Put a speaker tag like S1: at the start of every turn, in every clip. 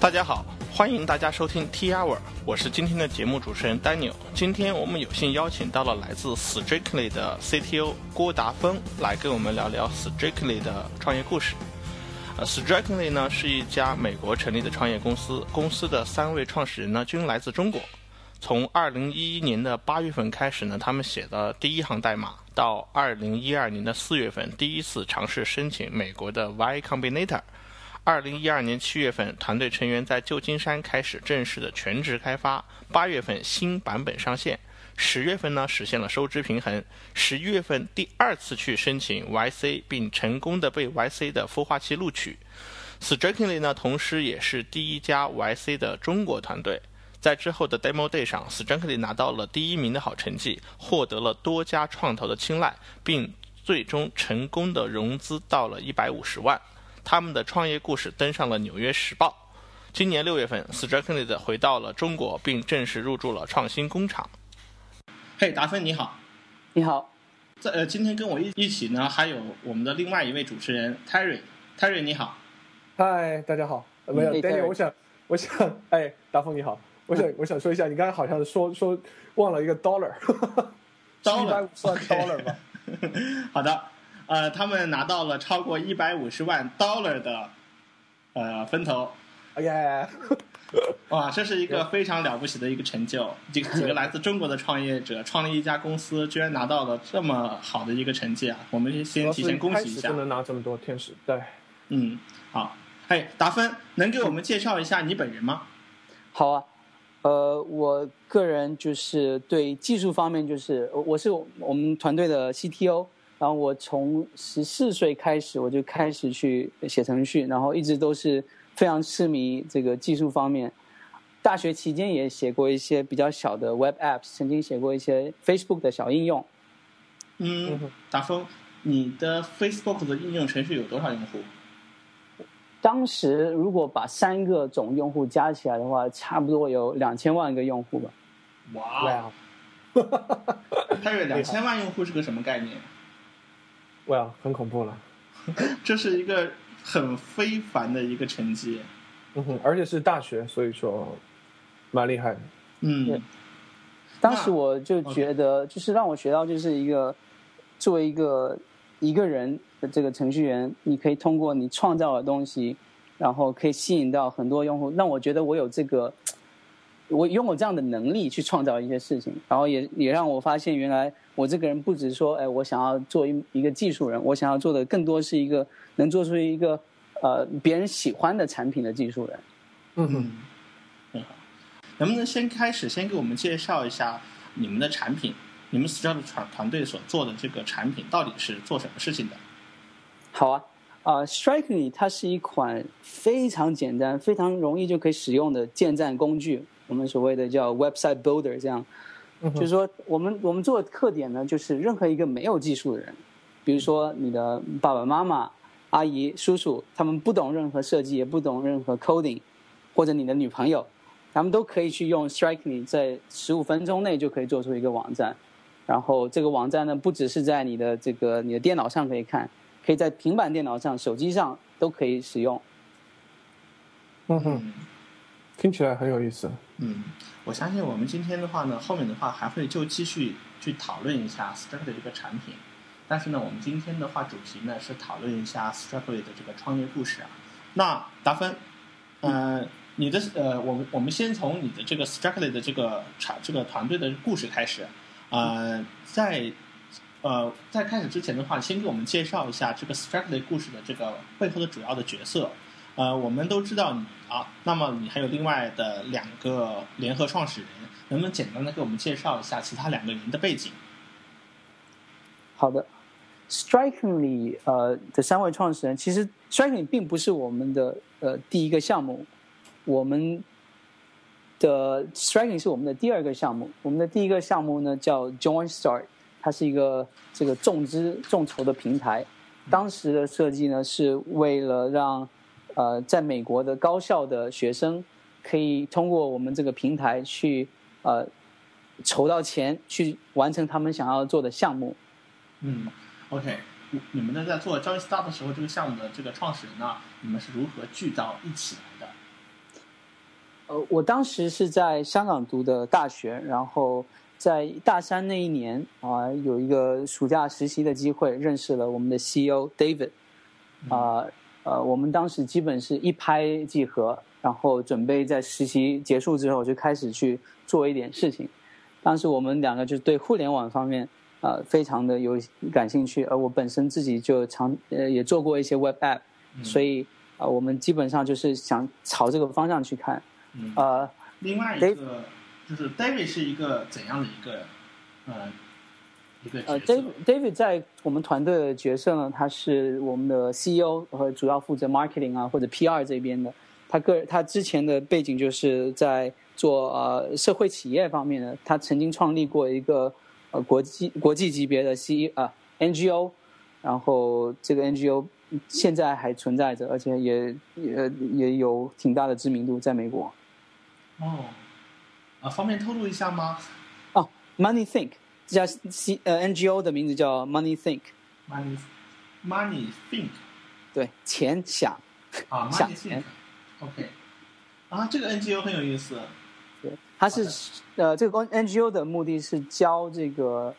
S1: 大家好，欢迎大家收听 T Hour，我是今天的节目主持人 Daniel。今天我们有幸邀请到了来自 Strictly 的 CTO 郭达峰来跟我们聊聊 Strictly 的创业故事。呃，Strictly 呢是一家美国成立的创业公司，公司的三位创始人呢均来自中国。从2011年的八月份开始呢，他们写的第一行代码，到2012年的四月份第一次尝试申请美国的 Y Combinator。二零一二年七月份，团队成员在旧金山开始正式的全职开发。八月份新版本上线，十月份呢实现了收支平衡。十一月份第二次去申请 YC，并成功的被 YC 的孵化器录取。Strikingly 呢，同时也是第一家 YC 的中国团队。在之后的 Demo Day 上，Strikingly 拿到了第一名的好成绩，获得了多家创投的青睐，并最终成功的融资到了一百五十万。他们的创业故事登上了《纽约时报》。今年六月份 s t r a k e n l y 回到了中国，并正式入驻了创新工厂。嘿，达芬你好，
S2: 你好。
S1: 在呃，今天跟我一一起呢，还有我们的另外一位主持人 Terry。Terry 你好。
S3: 嗨，大家好。没有，Daniel，我想，我想，哎，达芬你好。我想，我想说一下，你刚才好像说说忘了一个 dollar，
S1: 一
S3: 百五十万 dollar 吧。
S1: 好的。呃，他们拿到了超过一百五十万 dollar 的呃分头，
S3: 哎呀，
S1: 哇，这是一个非常了不起的一个成就。几几个来自中国的创业者创立一家公司，居然拿到了这么好的一个成绩啊！我们先提前恭喜一下。
S3: 不能拿这么多天使，对，
S1: 嗯，好，嘿，达芬，能给我们介绍一下你本人吗？
S2: 好啊，呃，我个人就是对技术方面，就是我是我们团队的 CTO。然后我从十四岁开始，我就开始去写程序，然后一直都是非常痴迷这个技术方面。大学期间也写过一些比较小的 Web Apps，曾经写过一些 Facebook 的小应用。
S1: 嗯，达峰，你的 Facebook 的应用程序有多少用户？
S2: 当时如果把三个总用户加起来的话，差不多有两千万个用户吧。
S1: 哇！哈哈哈哈哈！两千万用户是个什么概念？
S3: 哇，很恐怖了！
S1: 这是一个很非凡的一个成绩，
S3: 嗯哼，而且是大学，所以说蛮厉害的。
S1: 嗯，
S2: 当时我就觉得，就是让我学到，就是一个作为一个一个人的这个程序员，你可以通过你创造的东西，然后可以吸引到很多用户。那我觉得我有这个，我拥有这样的能力去创造一些事情，然后也也让我发现原来。我这个人不止说，哎，我想要做一一个技术人，我想要做的更多是一个能做出一个呃别人喜欢的产品的技术人。
S1: 嗯嗯，很好。能不能先开始先给我们介绍一下你们的产品？你们 s t r a 团团队所做的这个产品到底是做什么事情的？
S2: 好啊，啊，Strikingly 它是一款非常简单、非常容易就可以使用的建站工具，我们所谓的叫 Website Builder 这样。就是说，我们我们做的特点呢，就是任何一个没有技术的人，比如说你的爸爸妈妈、阿姨、叔叔，他们不懂任何设计，也不懂任何 coding，或者你的女朋友，他们都可以去用 Strikingly，在十五分钟内就可以做出一个网站。然后这个网站呢，不只是在你的这个你的电脑上可以看，可以在平板电脑上、手机上都可以使用。
S3: 嗯哼，听起来很有意思。
S1: 嗯。我相信我们今天的话呢，后面的话还会就继续去讨论一下 Strike 的这个产品。但是呢，我们今天的话主题呢是讨论一下 Strike 的这个创业故事啊。那达芬，呃，你的呃，我们我们先从你的这个 Strike 的这个产这个团队的故事开始。呃，在呃在开始之前的话，先给我们介绍一下这个 Strike 故事的这个背后的主要的角色。呃，我们都知道你啊，那么你还有另外的两个联合创始人，能不能简单的给我们介绍一下其他两个人的背景？
S2: 好的，Strikingly 呃的三位创始人，其实 Striking 并不是我们的呃第一个项目，我们的 Striking 是我们的第二个项目，我们的第一个项目呢叫 Join Start，它是一个这个众资众筹的平台，当时的设计呢是为了让呃，在美国的高校的学生可以通过我们这个平台去呃筹到钱，去完成他们想要做的项目。
S1: 嗯，OK，你们呢在做 Join Start 的时候，这个项目的这个创始人呢，你们是如何聚到一起来的？
S2: 呃，我当时是在香港读的大学，然后在大三那一年啊，有一个暑假实习的机会，认识了我们的 CEO David。啊，呃，我们当时基本是一拍即合，然后准备在实习结束之后就开始去做一点事情。当时我们两个就对互联网方面呃非常的有感兴趣，而我本身自己就常呃也做过一些 Web App，所以啊，我们基本上就是想朝这个方向去看。
S1: 嗯，
S2: 呃，
S1: 另外一个就是 David 是一个怎样的一个，呃，
S2: 呃，David David 在我们团队的角色呢，他是我们的 CEO 和主要负责 marketing 啊或者 PR 这边的。他个他之前的背景就是在做呃社会企业方面的，他曾经创立过一个呃国际国际级别的 C 啊 NGO，然后这个 NGO 现在还存在着，而且也也也有挺大的知名度在美国。
S1: 哦，啊，方便透露一下吗？
S2: 哦，Money Think 这家 C 呃 NGO 的名字叫 Money Think。
S1: Money Money Think。
S2: 对，钱想
S1: 啊
S2: 想
S1: ，Money Think。OK。啊，这个 NGO 很有意思。
S2: 对，它是呃，这个 NGO 的目的是教这个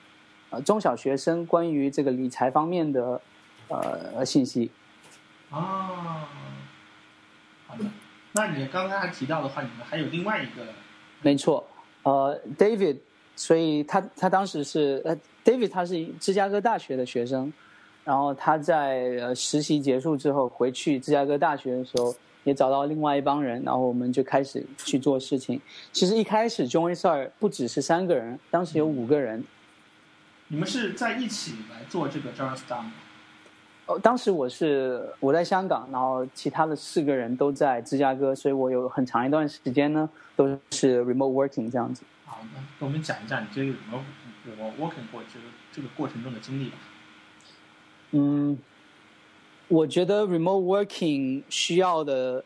S2: 呃中小学生关于这个理财方面的呃信息。
S1: 啊，好的。那你刚刚还提到的话，你们还有另外一个，
S2: 没错，呃，David，所以他他当时是呃，David 他是芝加哥大学的学生，然后他在呃实习结束之后回去芝加哥大学的时候，也找到另外一帮人，然后我们就开始去做事情。其实一开始 Join Star 不只是三个人，当时有五个人。
S1: 你们是在一起来做这个 Join Star 吗？
S2: 哦，当时我是我在香港，然后其他的四个人都在芝加哥，所以我有很长一段时间呢都是 remote working 这样子。
S1: 好，那我们讲一下你这个 remote remote working 过这个这个过程中的经历吧。
S2: 嗯，我觉得 remote working 需要的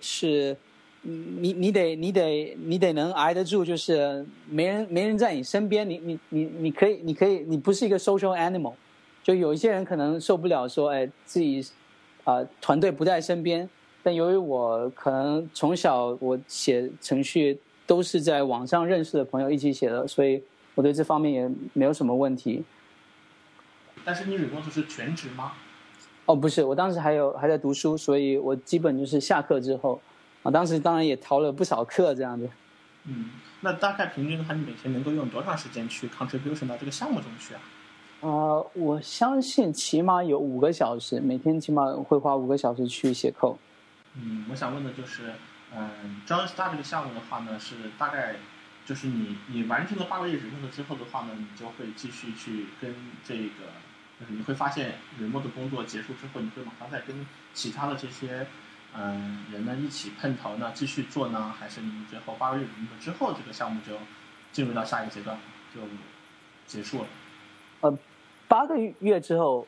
S2: 是，你你得你得你得能挨得住，就是没人没人在你身边，你你你你可以你可以你不是一个 social animal。就有一些人可能受不了说，哎，自己啊团队不在身边。但由于我可能从小我写程序都是在网上认识的朋友一起写的，所以我对这方面也没有什么问题。
S1: 但是你 remote 是全职吗？
S2: 哦，不是，我当时还有还在读书，所以我基本就是下课之后，啊，当时当然也逃了不少课这样子。
S1: 嗯，那大概平均的话，你每天能够用多长时间去 contribution 到这个项目中去啊？
S2: 呃，我相信起码有五个小时，每天起码会花五个小时去写 code。
S1: 嗯，我想问的就是，嗯，Join Star 这个项目的话呢，是大概就是你你完成了八个月 remote 之后的话呢，你就会继续去跟这个，就是你会发现 remote 的工作结束之后，你会马上再跟其他的这些嗯人呢一起碰头呢，继续做呢，还是你最后八个月 remote 之后，这个项目就进入到下一个阶段就结束了？
S2: 呃，八个月之后，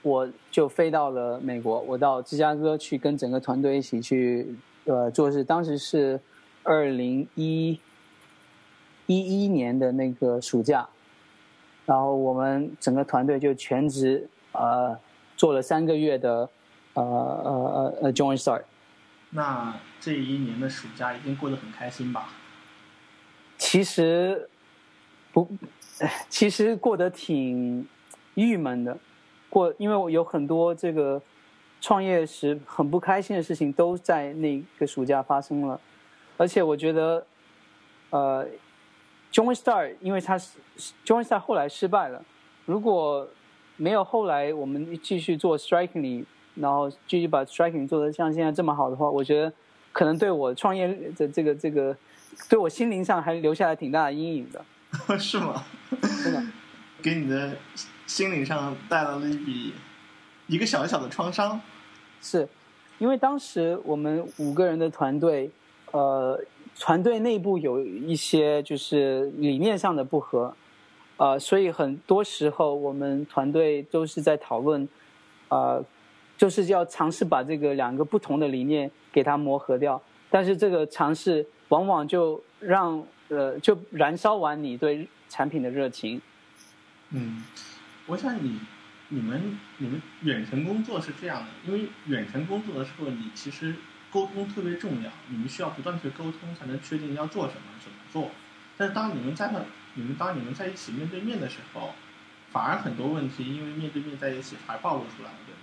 S2: 我就飞到了美国，我到芝加哥去跟整个团队一起去呃做是。当时是二零一一一年的那个暑假，然后我们整个团队就全职呃做了三个月的呃呃呃 Join Start。
S1: 那这一年的暑假一定过得很开心吧？
S2: 其实不。其实过得挺郁闷的，过因为我有很多这个创业时很不开心的事情都在那个暑假发生了，而且我觉得，呃，Join Star 因为它是 Join Star 后来失败了，如果没有后来我们继续做 Strikingly，然后继续把 Striking 做得像现在这么好的话，我觉得可能对我创业的这个这个对我心灵上还留下了挺大的阴影的。
S1: 是吗？
S2: 真的，
S1: 给你的心灵上带来了一笔一个小小的创伤。
S2: 是，因为当时我们五个人的团队，呃，团队内部有一些就是理念上的不合，呃，所以很多时候我们团队都是在讨论，呃，就是要尝试把这个两个不同的理念给它磨合掉，但是这个尝试往往就让。呃，就燃烧完你对产品的热情。
S1: 嗯，我想你、你们、你们远程工作是这样的，因为远程工作的时候，你其实沟通特别重要，你们需要不断去沟通，才能确定要做什么、怎么做。但是当你们在那，你们当你们在一起面对面的时候，反而很多问题因为面对面在一起还暴露出来了，对吗？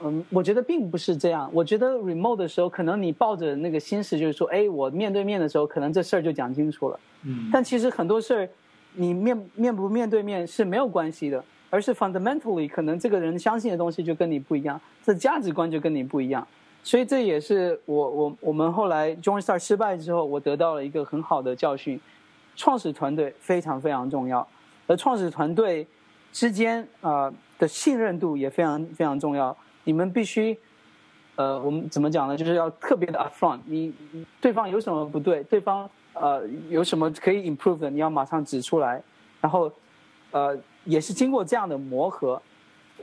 S2: 嗯，我觉得并不是这样。我觉得 remote 的时候，可能你抱着那个心思，就是说，哎，我面对面的时候，可能这事儿就讲清楚了。
S1: 嗯。
S2: 但其实很多事儿，你面面不面对面是没有关系的，而是 fundamentally 可能这个人相信的东西就跟你不一样，这价值观就跟你不一样。所以这也是我我我们后来 Join Star 失败之后，我得到了一个很好的教训：创始团队非常非常重要，而创始团队之间啊的信任度也非常非常重要。你们必须，呃，我们怎么讲呢？就是要特别的 upfront。你对方有什么不对，对方呃有什么可以 improve 的，你要马上指出来。然后，呃，也是经过这样的磨合，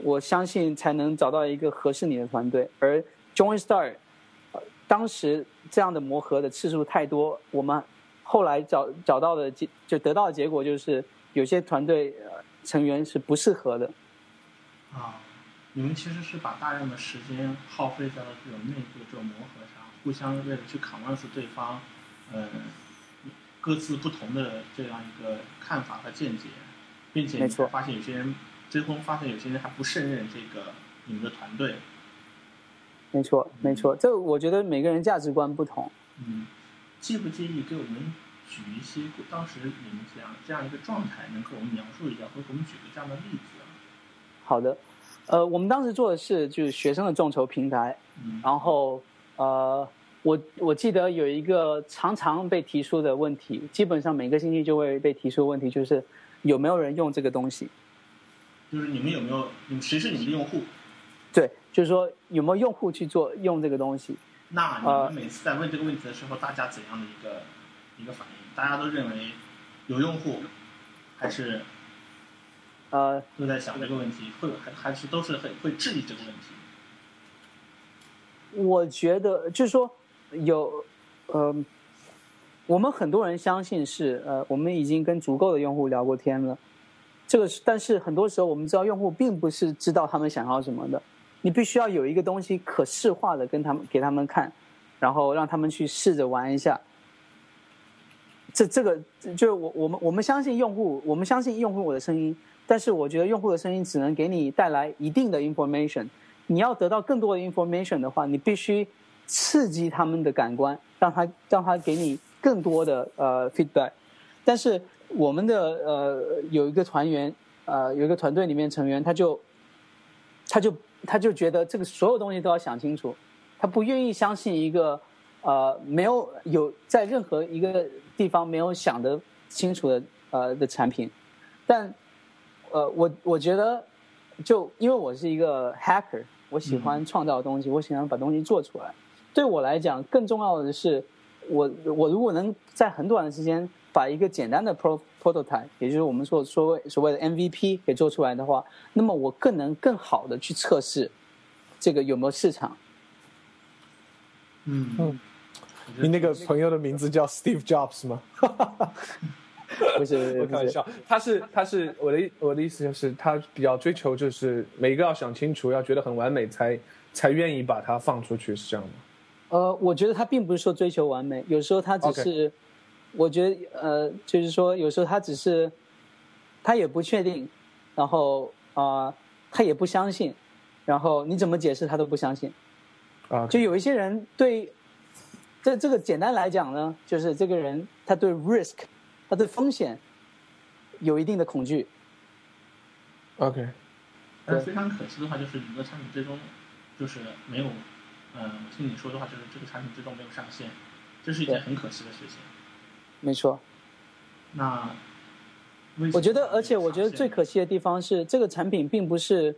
S2: 我相信才能找到一个合适你的团队。而 Joinstar，、呃当时这样的磨合的次数太多，我们后来找找到的结就得到的结果就是，有些团队呃成员是不适合的。
S1: 啊。你们其实是把大量的时间耗费在了这种内部的这种磨合上，互相为了去 convince 对方，呃，各自不同的这样一个看法和见解，并且发现有些人最终发现有些人还不胜任这个你们的团队。
S2: 没错，没错，这我觉得每个人价值观不同。
S1: 嗯，介不介意给我们举一些当时你们这样这样一个状态，能给我们描述一下，或者给我们举个这样的例子？
S2: 好的。呃，我们当时做的是就是学生的众筹平台，然后呃，我我记得有一个常常被提出的问题，基本上每个星期就会被提出问题，就是有没有人用这个东西？
S1: 就是你们有没有？你们谁是你们的用户？
S2: 对，就是说有没有用户去做用这个东西？
S1: 那你们每次在问这个问题的时候，大家怎样的一个一个反应？大家都认为有用户，还是？
S2: 呃，
S1: 都在想这个问题，会还还是都是很会质疑这个问题。
S2: 我觉得就是说有，呃，我们很多人相信是呃，我们已经跟足够的用户聊过天了。这个是，但是很多时候我们知道用户并不是知道他们想要什么的。你必须要有一个东西可视化的跟他们给他们看，然后让他们去试着玩一下。这这个就是我我们我们相信用户，我们相信用户我的声音。但是我觉得用户的声音只能给你带来一定的 information，你要得到更多的 information 的话，你必须刺激他们的感官，让他让他给你更多的呃 feedback。但是我们的呃有一个团员呃有一个团队里面成员，他就他就他就觉得这个所有东西都要想清楚，他不愿意相信一个呃没有有在任何一个地方没有想得清楚的呃的产品，但。呃，我我觉得，就因为我是一个 hacker，我喜欢创造东西，我喜欢把东西做出来。对我来讲，更重要的是，我我如果能在很短的时间把一个简单的 pro prototype，也就是我们说所谓所谓的 MVP 给做出来的话，那么我更能更好的去测试这个有没有市场。
S1: 嗯嗯，
S3: 你那个朋友的名字叫 Steve Jobs 吗？
S2: 不是，
S3: 我开玩笑。他是，他是我的我的意思就是，他比较追求就是每一个要想清楚，要觉得很完美，才才愿意把它放出去，是这样吗？
S2: 呃，我觉得他并不是说追求完美，有时候他只是，我觉得呃，就是说有时候他只是，他也不确定，然后啊，他也不相信，然后你怎么解释他都不相信。
S3: 啊，
S2: 就有一些人对，这这个简单来讲呢，就是这个人他对 risk。他对风险有一定的恐惧。
S3: OK，
S1: 但非常可惜的话，就是你的产品最终就是没有，嗯，听你说的话，就是这个产品最终没有上线，这是一件很可惜的事情。
S2: 没错。
S1: 那
S2: 我觉得，而且我觉得最可惜的地方是，这个产品并不是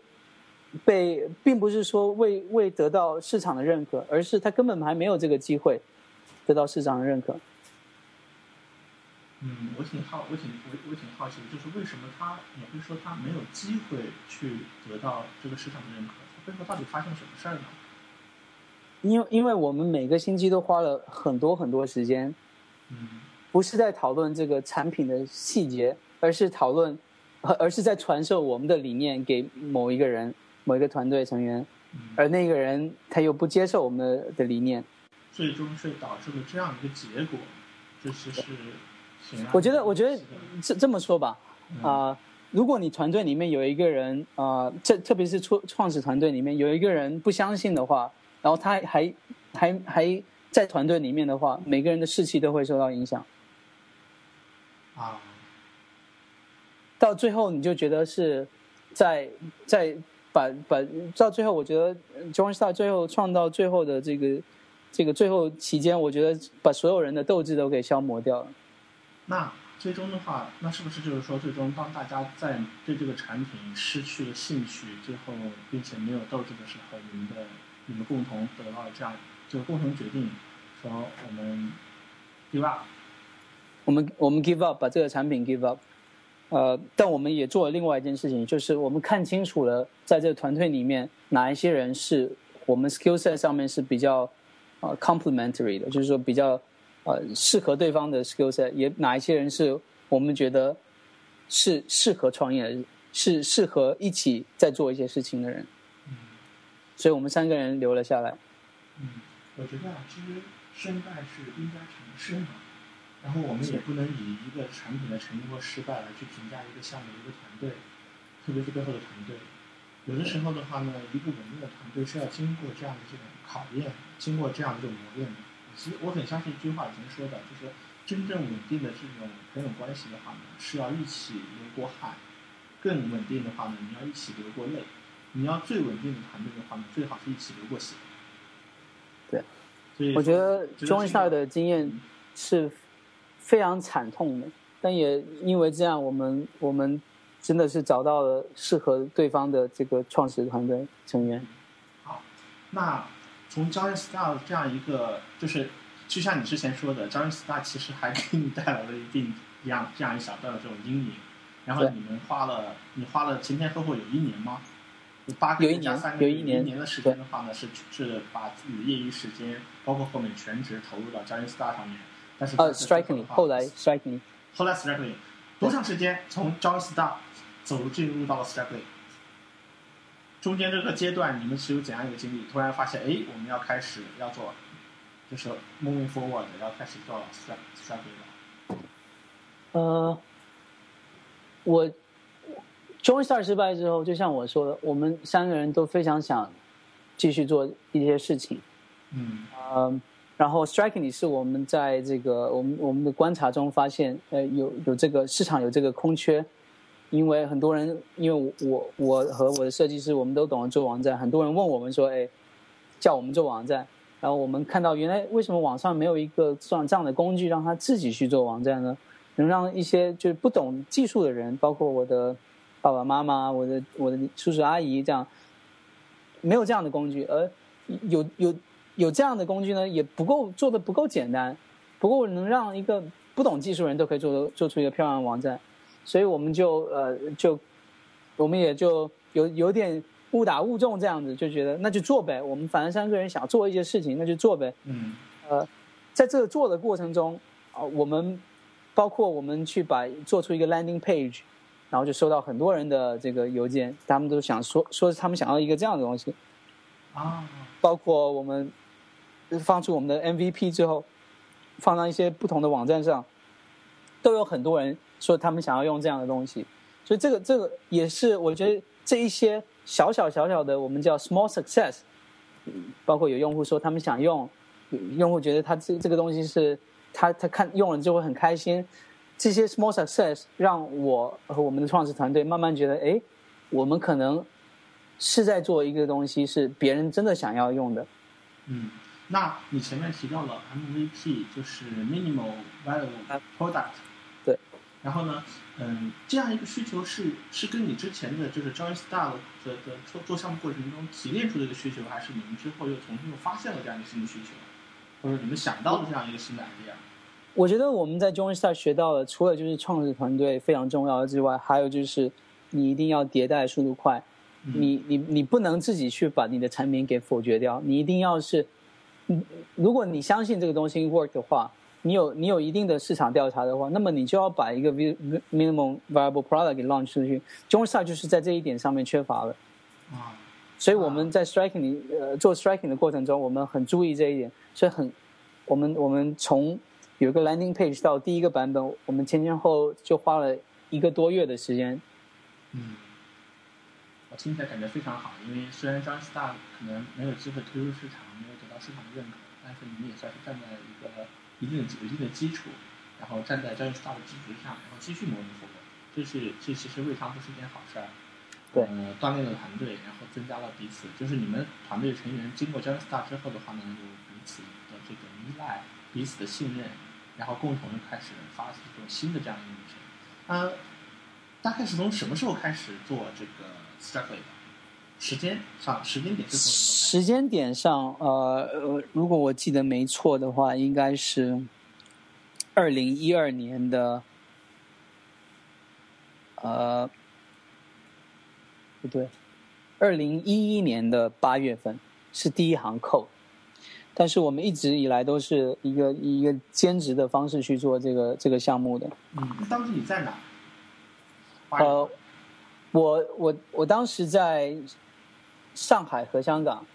S2: 被，并不是说未未得到市场的认可，而是它根本还没有这个机会得到市场的认可。
S1: 嗯，我挺好，我挺我我挺好奇的，就是为什么他你会说他没有机会去得到这个市场的认可？背后到底发生什么事儿呢？
S2: 因为因为我们每个星期都花了很多很多时间，
S1: 嗯，
S2: 不是在讨论这个产品的细节，而是讨论，而是在传授我们的理念给某一个人，某一个团队成员，而那个人他又不接受我们的的理念，
S1: 最终是导致了这样一个结果，这其实是。
S2: 我觉得，我觉得这这么说吧，啊，如果你团队里面有一个人啊，这特别是创创始团队里面有一个人不相信的话，然后他还还还在团队里面的话，每个人的士气都会受到影响。
S1: 啊，
S2: 到最后你就觉得是在在把把到最后，我觉得 John Star 最后创造最后的这个这个最后期间，我觉得把所有人的斗志都给消磨掉了。
S1: 那最终的话，那是不是就是说，最终当大家在对这个产品失去了兴趣，最后并且没有斗志的时候，你们的你们共同得到这样，就共同决定说我们 give up，
S2: 我们我们 give up 把这个产品 give up，呃，但我们也做了另外一件事情，就是我们看清楚了，在这个团队里面哪一些人是我们 skill set 上面是比较呃 complementary 的，就是说比较。呃，适合对方的 skill set，也哪一些人是我们觉得是适合创业的，是适合一起在做一些事情的人。
S1: 嗯，
S2: 所以我们三个人留了下来。
S1: 嗯，我觉得啊，其实胜败是兵家常事嘛。然后我们也不能以一个产品的成功或失败来去评价一个项目、一个团队，特别是背后的团队。有的时候的话呢，一个稳定的团队是要经过这样的这种考验，经过这样的这种磨练的。其实我很相信一句话，已经说的，就是真正稳定的这种朋友关系的话呢，是要一起流过汗；更稳定的话呢，你要一起流过泪。你要最稳定的团队的话呢，最好是一起流过血。
S2: 对，
S1: 所以
S2: 我觉得中校的经验是非常惨痛的，但也因为这样，我们我们真的是找到了适合对方的这个创始团队成员。
S1: 好，那。从 Johnny Star 这样一个，就是就像你之前说的，Johnny Star 其实还给你带来了一定一样这样一小段的这种阴影。然后你们花了，你花了前前后后有一年吗？八个月加三个月，一年年的时间的话呢，是是把自己的业余时间，包括后面全职投入到 Johnny Star 上面。但是
S2: 呃，Strikingly，后来 Strikingly，
S1: 后来 Strikingly，多长时间从 Johnny Star 走进入到了 Strikingly？中间这个阶段，你们是有怎样一个经历？突然发现，哎，我们要开始要做，就是 moving forward，要开始做。
S2: 呃，我 join start 失败之后，就像我说的，我们三个人都非常想继续做一些事情。
S1: 嗯。
S2: 呃，然后 strikingly 是我们在这个我们我们的观察中发现，呃，有有这个市场有这个空缺。因为很多人，因为我我和我的设计师，我们都懂得做网站。很多人问我们说：“哎，叫我们做网站。”然后我们看到，原来为什么网上没有一个像这样的工具，让他自己去做网站呢？能让一些就是不懂技术的人，包括我的爸爸妈妈、我的我的叔叔阿姨这样，没有这样的工具，而有有有这样的工具呢，也不够做的不够简单，不够能让一个不懂技术人都可以做做出一个漂亮的网站。所以我们就呃就，我们也就有有点误打误撞这样子，就觉得那就做呗。我们反正三个人想做一些事情，那就做呗。
S1: 嗯。
S2: 呃，在这个做的过程中啊，我们包括我们去把做出一个 landing page，然后就收到很多人的这个邮件，他们都想说说他们想要一个这样的东西。
S1: 啊。
S2: 包括我们放出我们的 MVP 之后，放到一些不同的网站上，都有很多人。说他们想要用这样的东西，所以这个这个也是我觉得这一些小小小小的我们叫 small success，包括有用户说他们想用，用户觉得他这这个东西是他他看用了就会很开心，这些 small success 让我和我们的创始团队慢慢觉得，哎，我们可能是在做一个东西是别人真的想要用的。
S1: 嗯，那你前面提到了 MVP 就是 minimal value product。对然后呢，嗯，这样一个需求是是跟你之前的就是 Join Star 的的做做项目过程中提炼出的一个需求，还是你们之后又重新又发现了这样一个新的需求，或者你们想到了这样一个新的 idea？
S2: 我觉得我们在 Join Star 学到的，除了就是创始团队非常重要的之外，还有就是你一定要迭代速度快，你你你不能自己去把你的产品给否决掉，你一定要是，如果你相信这个东西 work 的话。你有你有一定的市场调查的话，那么你就要把一个 minimum viable product 给 launch 出去。Join Star 就是在这一点上面缺乏了。
S1: 啊，
S2: 所以我们在 striking 呃做 striking 的过程中，我们很注意这一点，所以很我们我们从有一个 landing page 到第一个版本，我们前前后就花了一个多月的时间。
S1: 嗯，我听起来感觉非常好，因为虽然 John Star 可能没有机会推入市场，没有得到市场的认可，但是你们也算是站在一个一定的有一定的基础，然后站在 John Star 的基础上，然后继续模拟复活，这是这其实未尝不是一件好事儿。
S2: 对，
S1: 呃，锻炼了团队，然后增加了彼此，就是你们团队成员经过 John Star 之后的话呢，有彼此的这个依赖，彼此的信任，然后共同的开始发起这种新的这样一个旅程。呃，大概是从什么时候开始做这个 Strictly？时间上时间点是什么时？
S2: 间点上，呃呃，如果我记得没错的话，应该是二零一二年的，呃，不对，二零一一年的八月份是第一行扣，但是我们一直以来都是一个以一个兼职的方式去做这个这个项目的。
S1: 嗯，当时你在哪？
S2: 呃，我我我当时在上海和香港，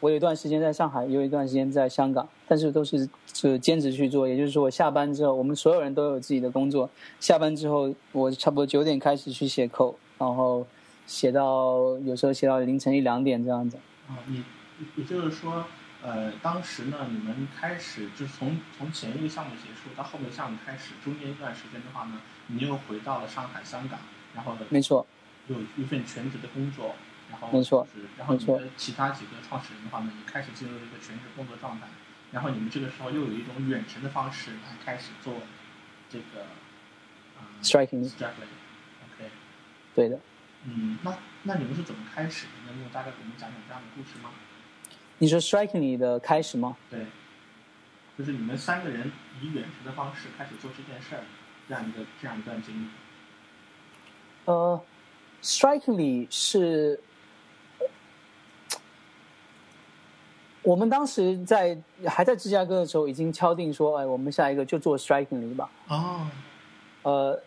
S2: 我有一段时间在上海，有一段时间在香港，但是都是是兼职去做。也就是说，我下班之后，我们所有人都有自己的工作。下班之后，我差不多九点开始去写扣，然后写到有时候写到凌晨一两点这样子。
S1: 啊，你也就是说，呃，当时呢，你们开始就是从从前一个项目结束到后面项目开始，中间一段时间的话呢，你又回到了上海、香港，然后
S2: 没错，
S1: 有一份全职的工作，然后
S2: 没错
S1: 就是，然后你
S2: 没错
S1: 的其他几个创始人的话呢，也开始进入了一个全职工作状态，然后你们这个时候又有一种远程的方式来开始做这个呃
S2: Striking
S1: Strictly OK，
S2: 对的。
S1: 嗯，那那你们是怎么开始的？能不能大概给我们讲讲这样的故事吗？
S2: 你说 strikingly 的开始吗？
S1: 对，就是你们三个人以远程的方式开始做这件事儿，这样一个这样一段经历。
S2: 呃，Strikingly 是，我们当时在还在芝加哥的时候，已经敲定说，哎，我们下一个就做 Strikingly 吧。
S1: 哦，
S2: 呃，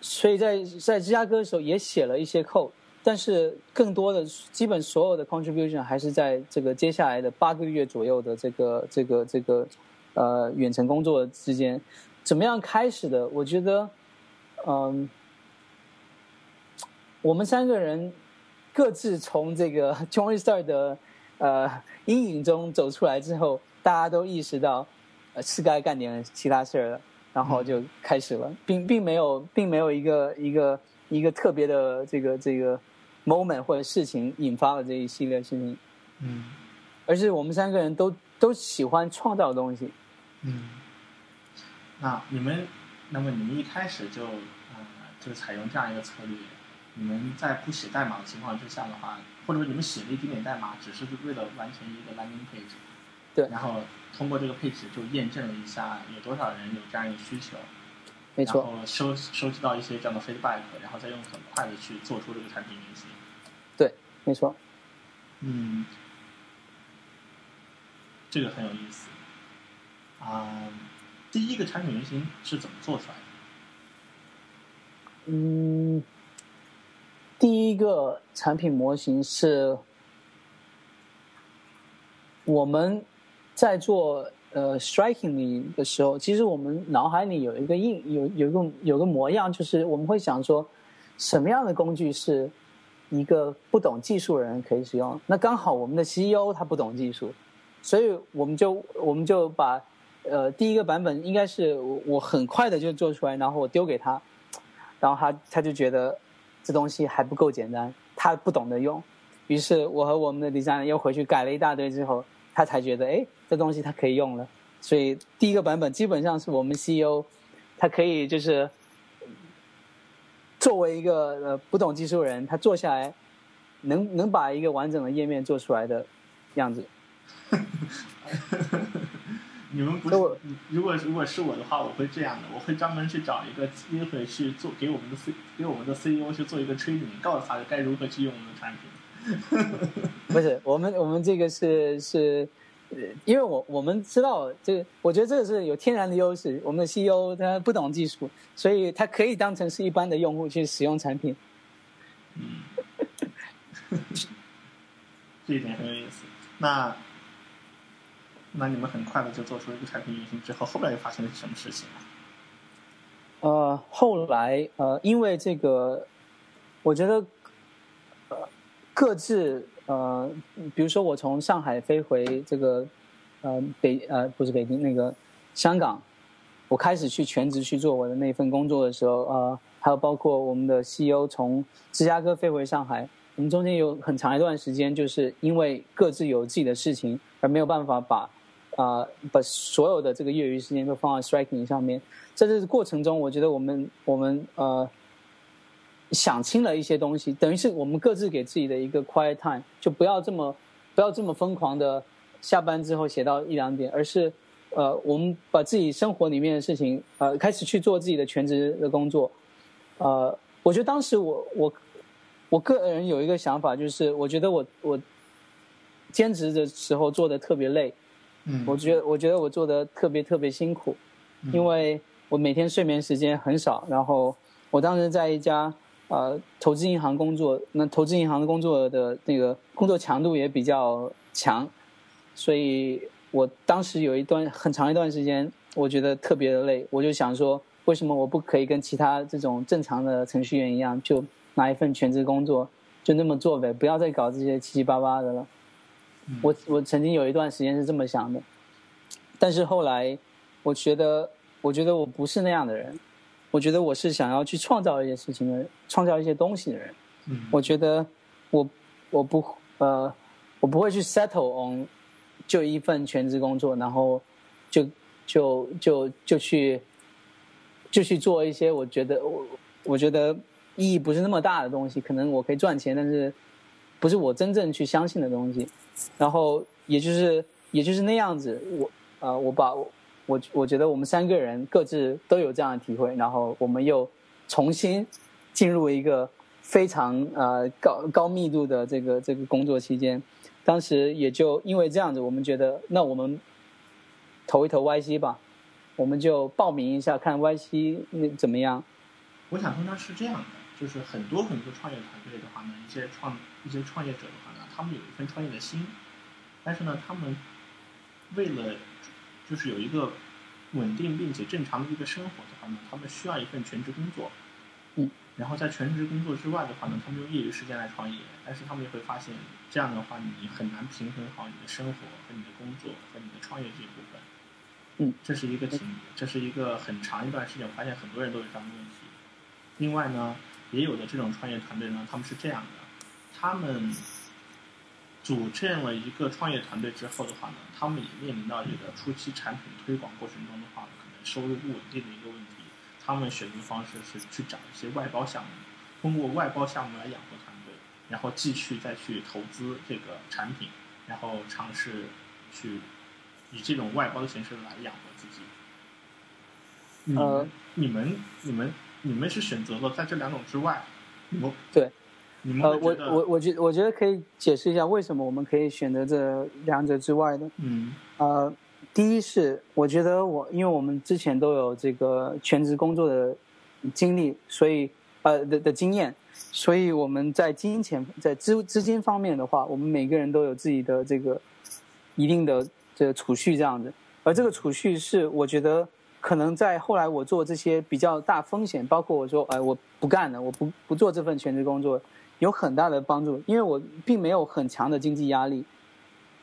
S2: 所以在在芝加哥的时候也写了一些 code，但是更多的基本所有的 contribution 还是在这个接下来的八个月左右的这个这个这个呃远程工作之间，怎么样开始的？我觉得，嗯、我们三个人各自从这个 Johnny Star 的呃阴影中走出来之后，大家都意识到，呃，是该干点其他事儿了，然后就开始了，并并没有并没有一个一个一个特别的这个这个 moment 或者事情引发了这一系列事情，
S1: 嗯
S2: 而是我们三个人都都喜欢创造东西。
S1: 嗯。那你们，那么你们一开始就呃就采用这样一个策略，你们在不写代码的情况之下的话，或者说你们写了一点点代码，只是为了完成一个 landing page，
S2: 对
S1: 然后通过这个 page 就验证了一下有多少人有这样一个需求，
S2: 没错，
S1: 然后收收集到一些这样的 feedback，然后再用很快的去做出这个产品原型。
S2: 对，没错。
S1: 嗯，这个很有意思。啊、第一个产品原型是怎么做出来的？
S2: 嗯，第一个产品模型是我们在做呃 striking 的时候，其实我们脑海里有一个印有有一个有个模样，就是我们会想说，什么样的工具是一个不懂技术的人可以使用？那刚好我们的 CEO 他不懂技术，所以我们就我们就把呃第一个版本应该是我我很快的就做出来，然后我丢给他，然后他他就觉得这东西还不够简单，他不懂得用，于是我和我们的 designer 又回去改了一大堆之后，他才觉得哎这东西他可以用了，所以第一个版本基本上是我们 CEO 他可以就是作为一个呃不懂技术的人，他坐下来能能把一个完整的页面做出来的样子。
S1: 你们不是，如果如果是我的话，我会这样的，我会专门去找一个机会去做，给我们的 C 给我们的 CEO 去做一个 training，告诉他该如何去用我们的产品。
S2: 不是，我们我们这个是是，呃，因为我我们知道这个，我觉得这个是有天然的优势。我们的 CEO 他不懂技术，所以他可以当成是一般的用户去使用产品。
S1: 这一点很有意思。那那你们很快的就做出一个产品原型之后，后来又发生了什么事情啊？
S2: 呃，后来呃，因为这个，我觉得呃，各自呃，比如说我从上海飞回这个呃北呃不是北京那个香港，我开始去全职去做我的那份工作的时候，呃，还有包括我们的 CEO 从芝加哥飞回上海，我们中间有很长一段时间，就是因为各自有自己的事情，而没有办法把啊把所有的这个业余时间都放在 striking 上面。在这个过程中，我觉得我们我们呃想清了一些东西，等于是我们各自给自己的一个 quiet time，就不要这么不要这么疯狂的下班之后写到一两点，而是呃我们把自己生活里面的事情呃开始去做自己的全职的工作。呃，我觉得当时我我我个人有一个想法，就是我觉得我我兼职的时候做的特别累，
S1: 嗯。
S2: 我觉得我觉得我做的特别特别辛苦，因为我每天睡眠时间很少，然后我当时在一家呃投资银行工作，那投资银行的工作的那个工作强度也比较强，所以我当时有一段很长一段时间，我觉得特别的累，我就想说，为什么我不可以跟其他这种正常的程序员一样，就拿一份全职工作，就那么做呗，不要再搞这些七七八八的了。我我曾经有一段时间是这么想的，但是后来我觉得，我觉得我不是那样的人，我觉得我是想要去创造一些事情的人，创造一些东西的人。
S1: 嗯
S2: 我觉得我我不呃我不会去 settle on 就一份全职工作，然后就就就就去就去做一些我觉得我我觉得意义不是那么大的东西，可能我可以赚钱，但是不是我真正去相信的东西。然后也就是也就是那样子，我呃我把我我觉得我们三个人各自都有这样的体会，然后我们又重新进入一个非常呃高高密度的这个这个工作期间，当时也就因为这样子，我们觉得那我们投一投 YC 吧，我们就报名一下看 YC 那怎么样。
S1: 我想说呢是这样的，就是很多很多创业团队的话呢，一些创一些创业者的话呢，他们有一份创业的心，但是呢，他们为了就是有一个稳定并且正常的一个生活的话呢，他们需要一份全职工作。
S2: 嗯。
S1: 然后在全职工作之外的话呢，他们用业余时间来创业，但是他们也会发现，这样的话你很难平衡好你的生活和你的工作和你的创业这一部分。
S2: 嗯，
S1: 这是一个挺，这是一个很长一段时间，我发现很多人都有这样的问题。另外呢，也有的这种创业团队呢，他们是这样的，他们组建了一个创业团队之后的话呢，他们也面临到这个初期产品推广过程中的话，可能收入不稳定的一个问题。他们选择方式是去找一些外包项目，通过外包项目来养活团队，然后继续再去投资这个产品，然后尝试去以这种外包的形式来养活自己。你们、
S2: 呃
S1: 你们、你们、你们是选择了在这两种之外，你们
S2: 对，
S1: 你
S2: 呃，我我我觉我觉得可以解释一下为什么我们可以选择这两者之外的。
S1: 嗯
S2: 呃，第一是我觉得我因为我们之前都有这个全职工作的经历，所以呃的的经验，所以我们在金钱在资资金方面的话，我们每个人都有自己的这个一定的这个储蓄这样子，而这个储蓄是我觉得可能在后来我做这些比较大风险，包括我说哎我不干了，我不不做这份全职工作，有很大的帮助，因为我并没有很强的经济压力。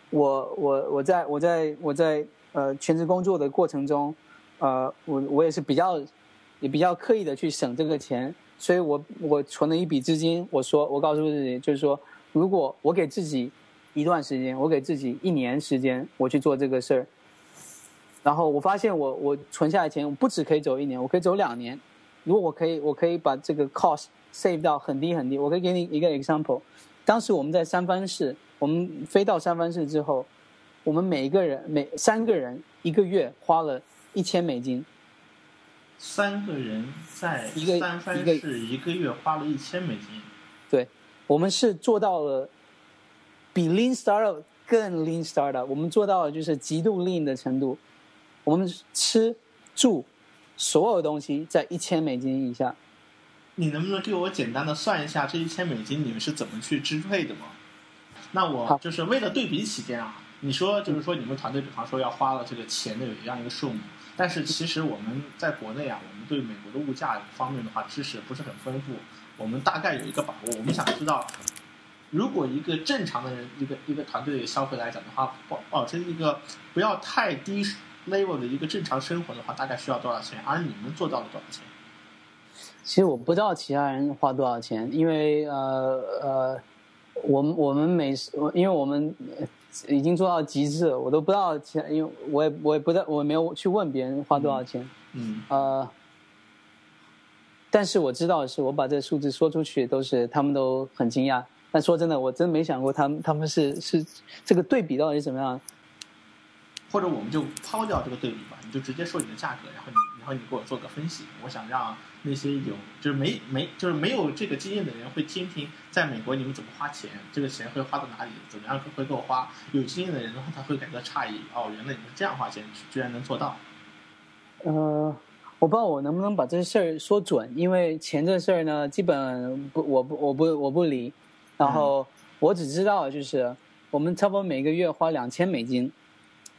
S2: 我我我在我在我在呃全职工作的过程中，呃，我我也是比较也比较刻意的去省这个钱，所以我我存了一笔资金，我说我告诉自己就是说，如果我给自己一段时间，我给自己一年时间，我去做这个事儿，然后我发现我我存下来钱，我不止可以走一年，我可以走两年。如果我可以我可以把这个 cost save 到很低很低，我可以给你一个 example。当时我们在三藩市，我们飞到三藩市之后，我们每一个人每三个人一个月花了一千美金。
S1: 三个人在
S2: 一个
S1: 三藩
S2: 一个
S1: 市一个月花了一千美金，
S2: 对，我们是做到了比 Lean Startup 更 Lean Startup，我们做到了就是极度 Lean 的程度。我们吃住所有东西在一千美金以下。
S1: 你能不能给我简单的算一下这一千美金你们是怎么去支配的吗？那我就是为了对比起见啊，你说就是说你们团队比方说要花了这个钱的有一样一个数目，但是其实我们在国内啊，我们对美国的物价方面的话知识不是很丰富，我们大概有一个把握，我们想知道，如果一个正常的人一个一个团队的消费来讲的话，保保持一个不要太低 level 的一个正常生活的话，大概需要多少钱？而你们做到了多少钱？
S2: 其实我不知道其他人花多少钱，因为呃呃，我们我们每因为我们已经做到极致了，我都不知道其他，因为我也我也不知道，我没有去问别人花多少钱。
S1: 嗯
S2: 呃，但是我知道的是，我把这数字说出去，都是他们都很惊讶。但说真的，我真没想过他们他们是是这个对比到底是怎么样。
S1: 或者我们就抛掉这个对比吧，你就直接说你的价格，然后你然后你给我做个分析。我想让那些有就是没没就是没有这个经验的人会听听，在美国你们怎么花钱，这个钱会花到哪里，怎么样会够花。有经验的人的话，他会感到诧异，哦，原来你们这样花钱居然能做到。
S2: 呃，我不知道我能不能把这事儿说准，因为钱这事儿呢，基本不我不我不我不理。然后我只知道就是我们差不多每个月花两千美金，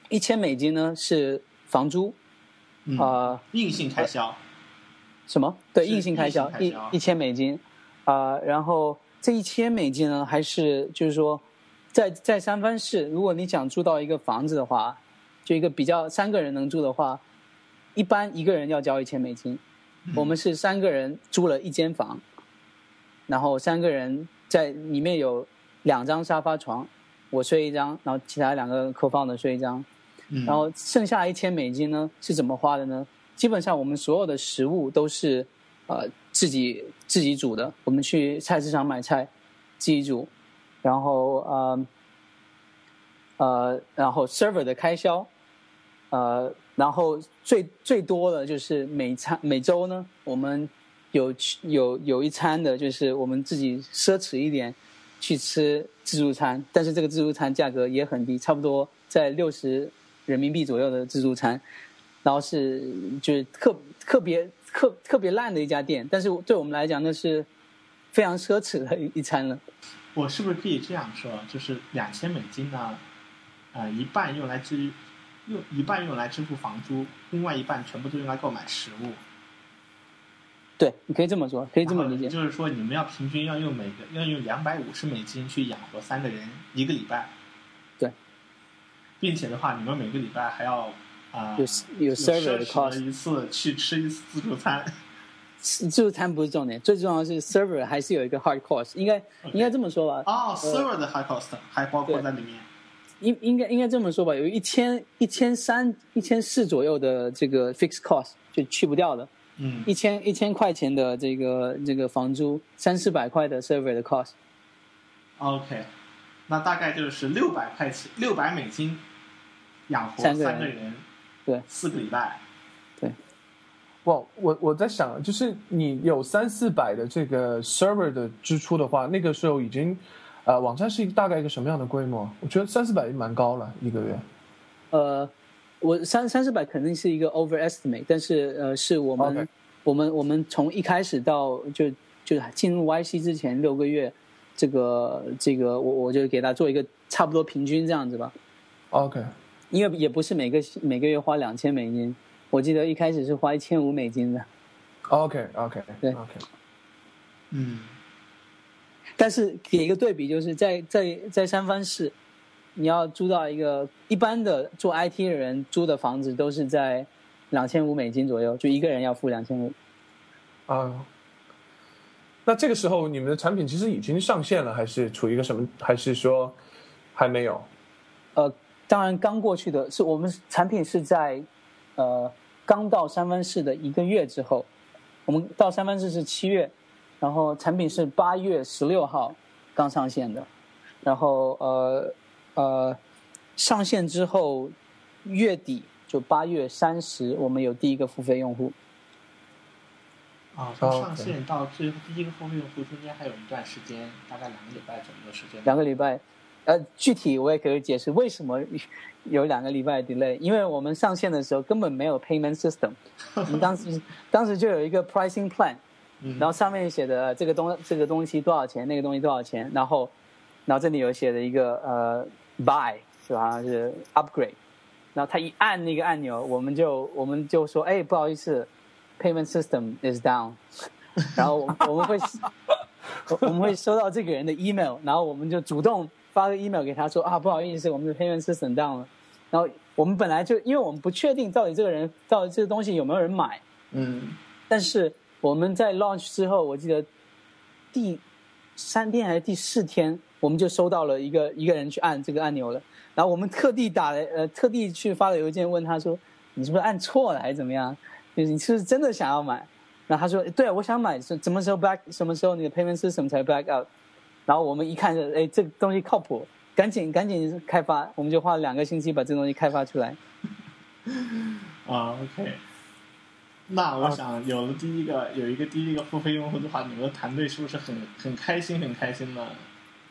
S2: 一千美金呢是房租，
S1: 嗯
S2: 啊、
S1: 硬性开销，
S2: 什么？对，硬性开销一一千美金，啊、然后这一千美金呢，还是就是说，在在三藩市，如果你想住到一个房子的话，就一个比较三个人能住的话，一般一个人要交一千美金。我们是三个人租了一间房，然后三个人在里面有两张沙发床，我睡一张，然后其他两个 co founder 睡一张，
S1: 嗯，
S2: 然后剩下一千美金呢是怎么花的呢？基本上我们所有的食物都是呃自己自己煮的，我们去菜市场买菜自己煮，然后呃呃然后 server 的开销，呃然后最最多的就是每餐每周呢，我们有有有一餐的就是我们自己奢侈一点去吃自助餐，但是这个自助餐价格也很低，差不多在六十人民币左右的自助餐，然后是就是特特别特特别烂的一家店，但是对我们来讲那是非常奢侈的一一餐了。
S1: 我是不是可以这样说，就是两千美金呢？呃，一半用来支用一半用来支付房租，另外一半全部都用来购买食物。
S2: 对，你可以这么说，可以这么理解。
S1: 就是说，你们要平均要用每个要用两百五十美金去养活三个人一个礼拜。
S2: 对，
S1: 并且的话，你们每个礼拜还要啊、
S2: 有有 server 的 cost
S1: 一次去吃一次自助餐。
S2: 自助餐不是重点，最重要的是 server 还是有一个 hard cost，应该
S1: OK
S2: 应该这么说吧？
S1: 哦，server 的 hard cost 还包括在里面。
S2: 应应该应该这么说吧，有一千一千三一千四左右的这个 fixed cost 就去不掉的，
S1: 嗯
S2: 一千一千块钱的这个这个房租，三四百块的 server 的
S1: cost，，OK，那大概就是六百块钱，六百美金养活
S2: 三个人，对，
S1: 四个礼拜。
S3: 对哇，我我在想，就是你有三四百的这个 server 的支出的话，那个时候已经，呃，网站是一个大概一个什么样的规模？我觉得三四百蛮高了，一个月。
S2: 呃，我三三四百肯定是一个 overestimate，但是呃，是我们我们我们从一开始到就就进入 YC 之前六个月，这个这个我我就给他做一个差不多平均这样子吧
S3: ，OK，
S2: 因为也不是每个每个月花两千美金，我记得一开始是花一千五美金的
S3: ，OK OK
S2: 对
S3: OK，
S1: 嗯
S2: 但是给一个对比，就是在在在三藩市，你要租到一个一般的做 IT 的人租的房子都是在两千五美金左右，就一个人要付两千五。
S3: 啊，那这个时候你们的产品其实已经上线了，还是处于一个什么？还是说还没有？
S2: 呃，当然刚过去的是我们产品是在呃刚到三藩市的一个月之后，我们到三藩市是七月，然后产品是八月十六号刚上线的，然后呃呃上线之后月底就八月三十，我们有第一个付费用户。
S1: 啊，从
S3: 哦
S1: 上线到最后第一个付费用户中间还有一段时间，大概两个礼拜左右的时间。
S2: 两个礼拜，呃，具体我也可以解释为什么有两个礼拜 delay，因为我们上线的时候根本没有 payment system，我 们当时当时就有一个 pricing plan，
S1: 嗯。
S2: 然后上面写的这个东这个东西多少钱，那个东西多少钱，然后然后这里有写的一个呃 buy 是吧？是 upgrade，然后他一按那个按钮，我们就我们就说，哎，不好意思，payment system is down，然后我我们会 我们会收到这个人的 email，然后我们就主动发个 email 给他说啊，不好意思，我们的 payment system down 了，然后我们本来就因为我们不确定到底这个人到底这个东西有没有人买，
S1: 嗯，
S2: 但是我们在 launch 之后，我记得第三天还是第四天，我们就收到了一个一个人去按这个按钮了。然后我们特地打了呃，特地去发了邮件问他说：“你是不是按错了还是怎么样？就是你是不是真的想要买？”然后他说：“对，我想买，什什么时候 back？什么时候你的 payment system 才 back out？” 然后我们一看就，哎，这个东西靠谱，赶紧赶紧开发，我们就花了两个星期把这东西开发出来。
S1: 啊，OK。那我想有了第一个有一个第一个付费用户的话，你们的团队是不是很很开心很开心呢？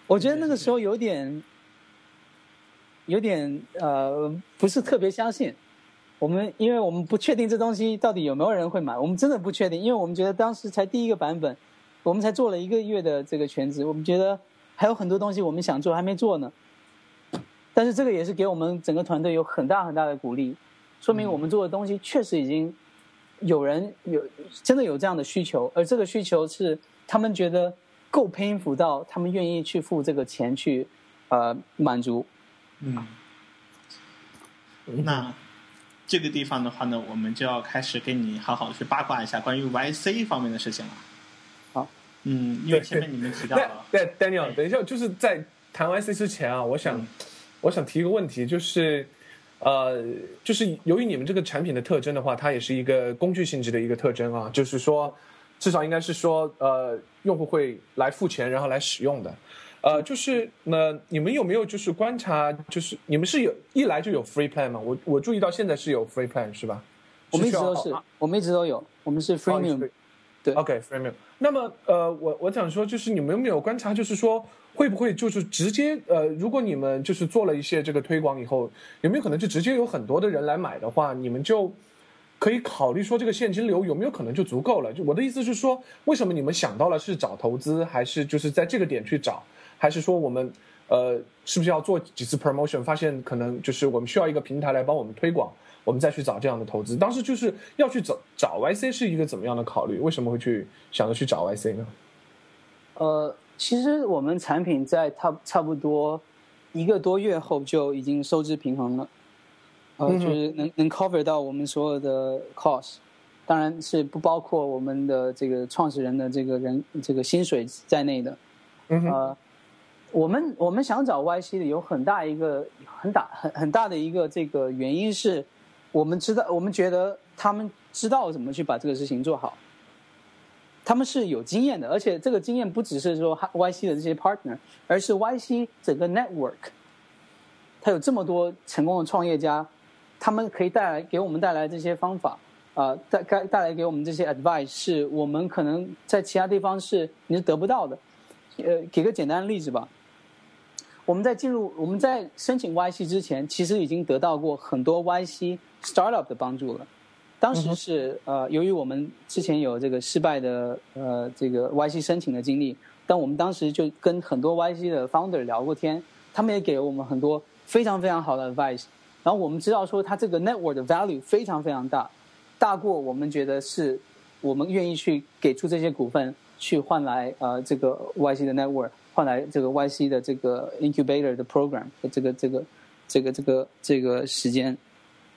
S2: 我觉得那个时候有点，有点呃，不是特别相信。我们因为我们不确定这东西到底有没有人会买，我们真的不确定，因为我们觉得当时才第一个版本，我们才做了一个月的这个全职，我们觉得还有很多东西我们想做还没做呢。但是这个也是给我们整个团队有很大很大的鼓励，说明我们做的东西确实已经有人有真的有这样的需求，而这个需求是他们觉得够 painful 到他们愿意去付这个钱去呃满足。
S1: 嗯，那这个地方的话呢，我们就要开始跟你好好去八卦一下关于 YC 方面的事情了。
S2: 好，
S1: 嗯，因为前面你们提到了，
S3: 对，Daniel，等一下，就是在谈 YC 之前啊，我想，我想提一个问题，就是，呃，就是由于你们这个产品的特征的话，它也是一个工具性质的一个特征啊，就是说，至少应该是说，呃，用户会来付钱，然后来使用的。呃，就是那你们有没有就是观察，就是你们是有一来就有 free plan 吗？我我注意到现在是有 free plan 是吧？
S2: 我们一直都是，我们一直都有，我们是
S3: 哦
S2: 对
S3: OK，freemium。那么呃，我我想说，就是你们有没有观察，就是说会不会就是直接呃，如果你们就是做了一些这个推广以后，有没有可能就直接有很多的人来买的话，你们就可以考虑说这个现金流有没有可能就足够了？就我的意思是说，为什么你们想到了是找投资，还是就是在这个点去找，还是说我们呃是不是要做几次 promotion，发现可能就是我们需要一个平台来帮我们推广？我们再去找这样的投资，当时就是要去找找 YC 是一个怎么样的考虑？为什么会去想着去找 YC 呢？
S2: 呃，其实我们产品在差差不多一个多月后就已经收支平衡了，呃，
S3: 嗯
S2: 就是能能 cover 到我们所有的 cost，当然是不包括我们的这个创始人的这个人这个薪水在内的。
S3: 嗯哼，
S2: 呃，我们我们想找 YC 的有很大一个很大很很大的一个这个原因是，我们知道我们觉得他们知道怎么去把这个事情做好，他们是有经验的，而且这个经验不只是说 YC 的这些 partner，而是 YC 整个 network，它有这么多成功的创业家，他们可以带来给我们带来这些方法。啊，带带带来给我们这些 advice 是我们可能在其他地方是你是得不到的。呃，给个简单的例子吧。我们在进入我们在申请 YC 之前，其实已经得到过很多 YC startup 的帮助了。当时是呃，由于我们之前有这个失败的呃这个 YC 申请的经历，但我们当时就跟很多 YC 的 founder 聊过天，他们也给了我们很多非常非常好的 advice。然后我们知道说，它这个 network 的 value 非常非常大，大过我们觉得是我们愿意去给出这些股份。去换来呃这个 YC 的 network，换来这个 YC 的这个 incubator 的 program 的这个这个这个这个这个时间。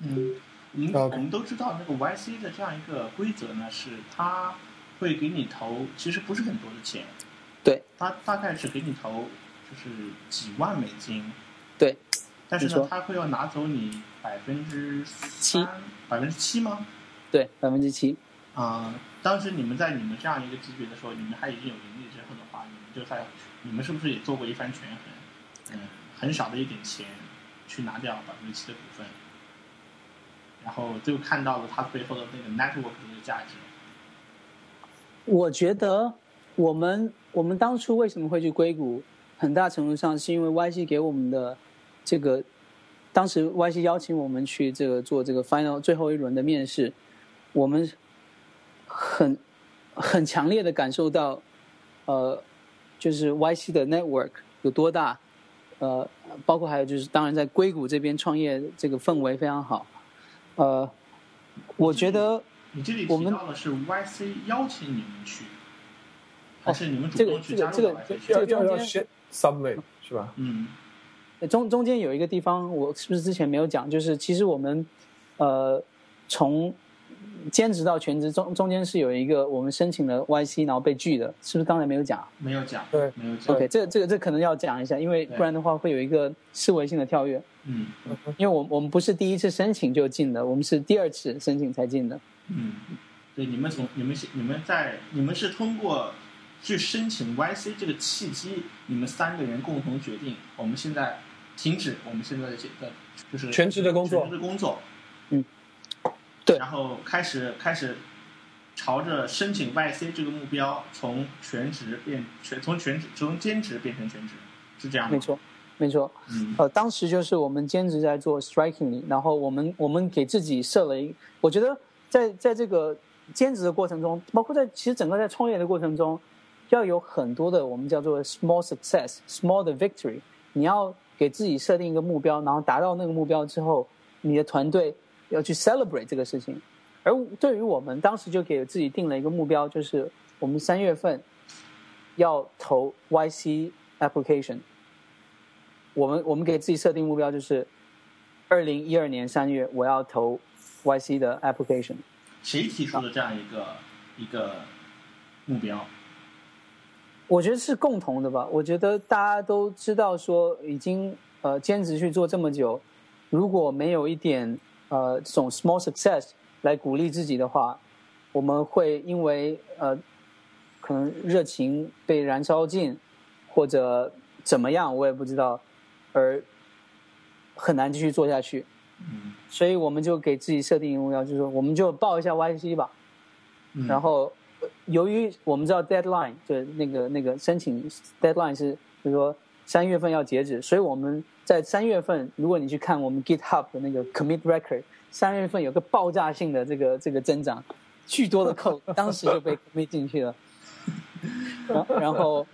S1: 嗯，您我们都知道那个 YC 的这样一个规则呢，是它会给你投，其实不是很多的钱，
S2: 对，
S1: 它大概是给你投就是几万美金，
S2: 对，
S1: 但是呢，它会要拿走你百分之
S2: 七，
S1: 百分之七吗？
S2: 对，百分之七。
S1: 啊、当时你们在你们这样一个级别的时候，你们还已经有盈利之后的话，你们就在你们是不是也做过一番权衡？嗯，很少的一点钱去拿掉百分之七的股份，然后就看到了它背后的那个 network 的价值。
S2: 我觉得我们我们当初为什么会去硅谷，很大程度上是因为 YC 给我们的这个，当时 YC 邀请我们去这个做这个 final 最后一轮的面试，我们很很强烈的感受到，呃，就是 YC 的 network 有多大，呃，包括还有就是，当然在硅谷这边创业这个氛围非常好，呃，我觉得
S1: 你这里提到的是 YC 邀请你们去，还是你们
S2: 主动去加入 YC？这个中间
S3: subway 是吧？
S1: 嗯，
S2: 中中间有一个地方，我是不是之前没有讲？就是其实我们呃从。兼职到全职中中间是有一个我们申请了 YC 然后被拒的，是不是刚才没有讲？
S1: 没有讲，
S3: 对，
S1: 没有讲。
S2: OK，这个这个这可能要讲一下，因为不然的话会有一个思维性的跳跃。
S1: 嗯，
S2: 因为我我们不是第一次申请就进的，我们是第二次申请才进的。
S1: 嗯，对，你们从你们你们在你们是通过去申请 YC 这个契机，你们三个人共同决定，我们现在停止我们现在的这个就是
S3: 全职的工作，
S1: 全职的工作。
S2: 对，
S1: 然后开始开始朝着申请 YC 这个目标，从全职变全，从全职从兼职变成全职，是这样
S2: 没错，没错。
S1: 嗯，
S2: 呃，当时就是我们兼职在做 Strikingly，然后我们我们给自己设了一，我觉得在在这个兼职的过程中，包括在其实整个在创业的过程中，要有很多的我们叫做 small success，small 的 victory，你要给自己设定一个目标，然后达到那个目标之后，你的团队。要去 celebrate 这个事情，而对于我们当时就给自己定了一个目标，就是我们三月份要投 YC application。我们我们给自己设定目标就是二零一二年三月我要投 YC 的 application。
S1: 谁提出的这样一个一个目标？
S2: 我觉得是共同的吧。我觉得大家都知道说已经呃兼职去做这么久，如果没有一点。呃，这种 small success 来鼓励自己的话，我们会因为呃，可能热情被燃烧尽，或者怎么样，我也不知道，而很难继续做下去。
S1: 嗯，
S2: 所以我们就给自己设定一个目标，就是说，我们就报一下 YC 吧。
S1: 嗯。
S2: 然后，由于我们知道 deadline 就那个那个申请 deadline 是，就是说三月份要截止，所以我们。在三月份，如果你去看我们 GitHub 的那个 commit record，三月份有个爆炸性的这个这个增长，巨多的 code，当时就被 commit 进去了。然然后，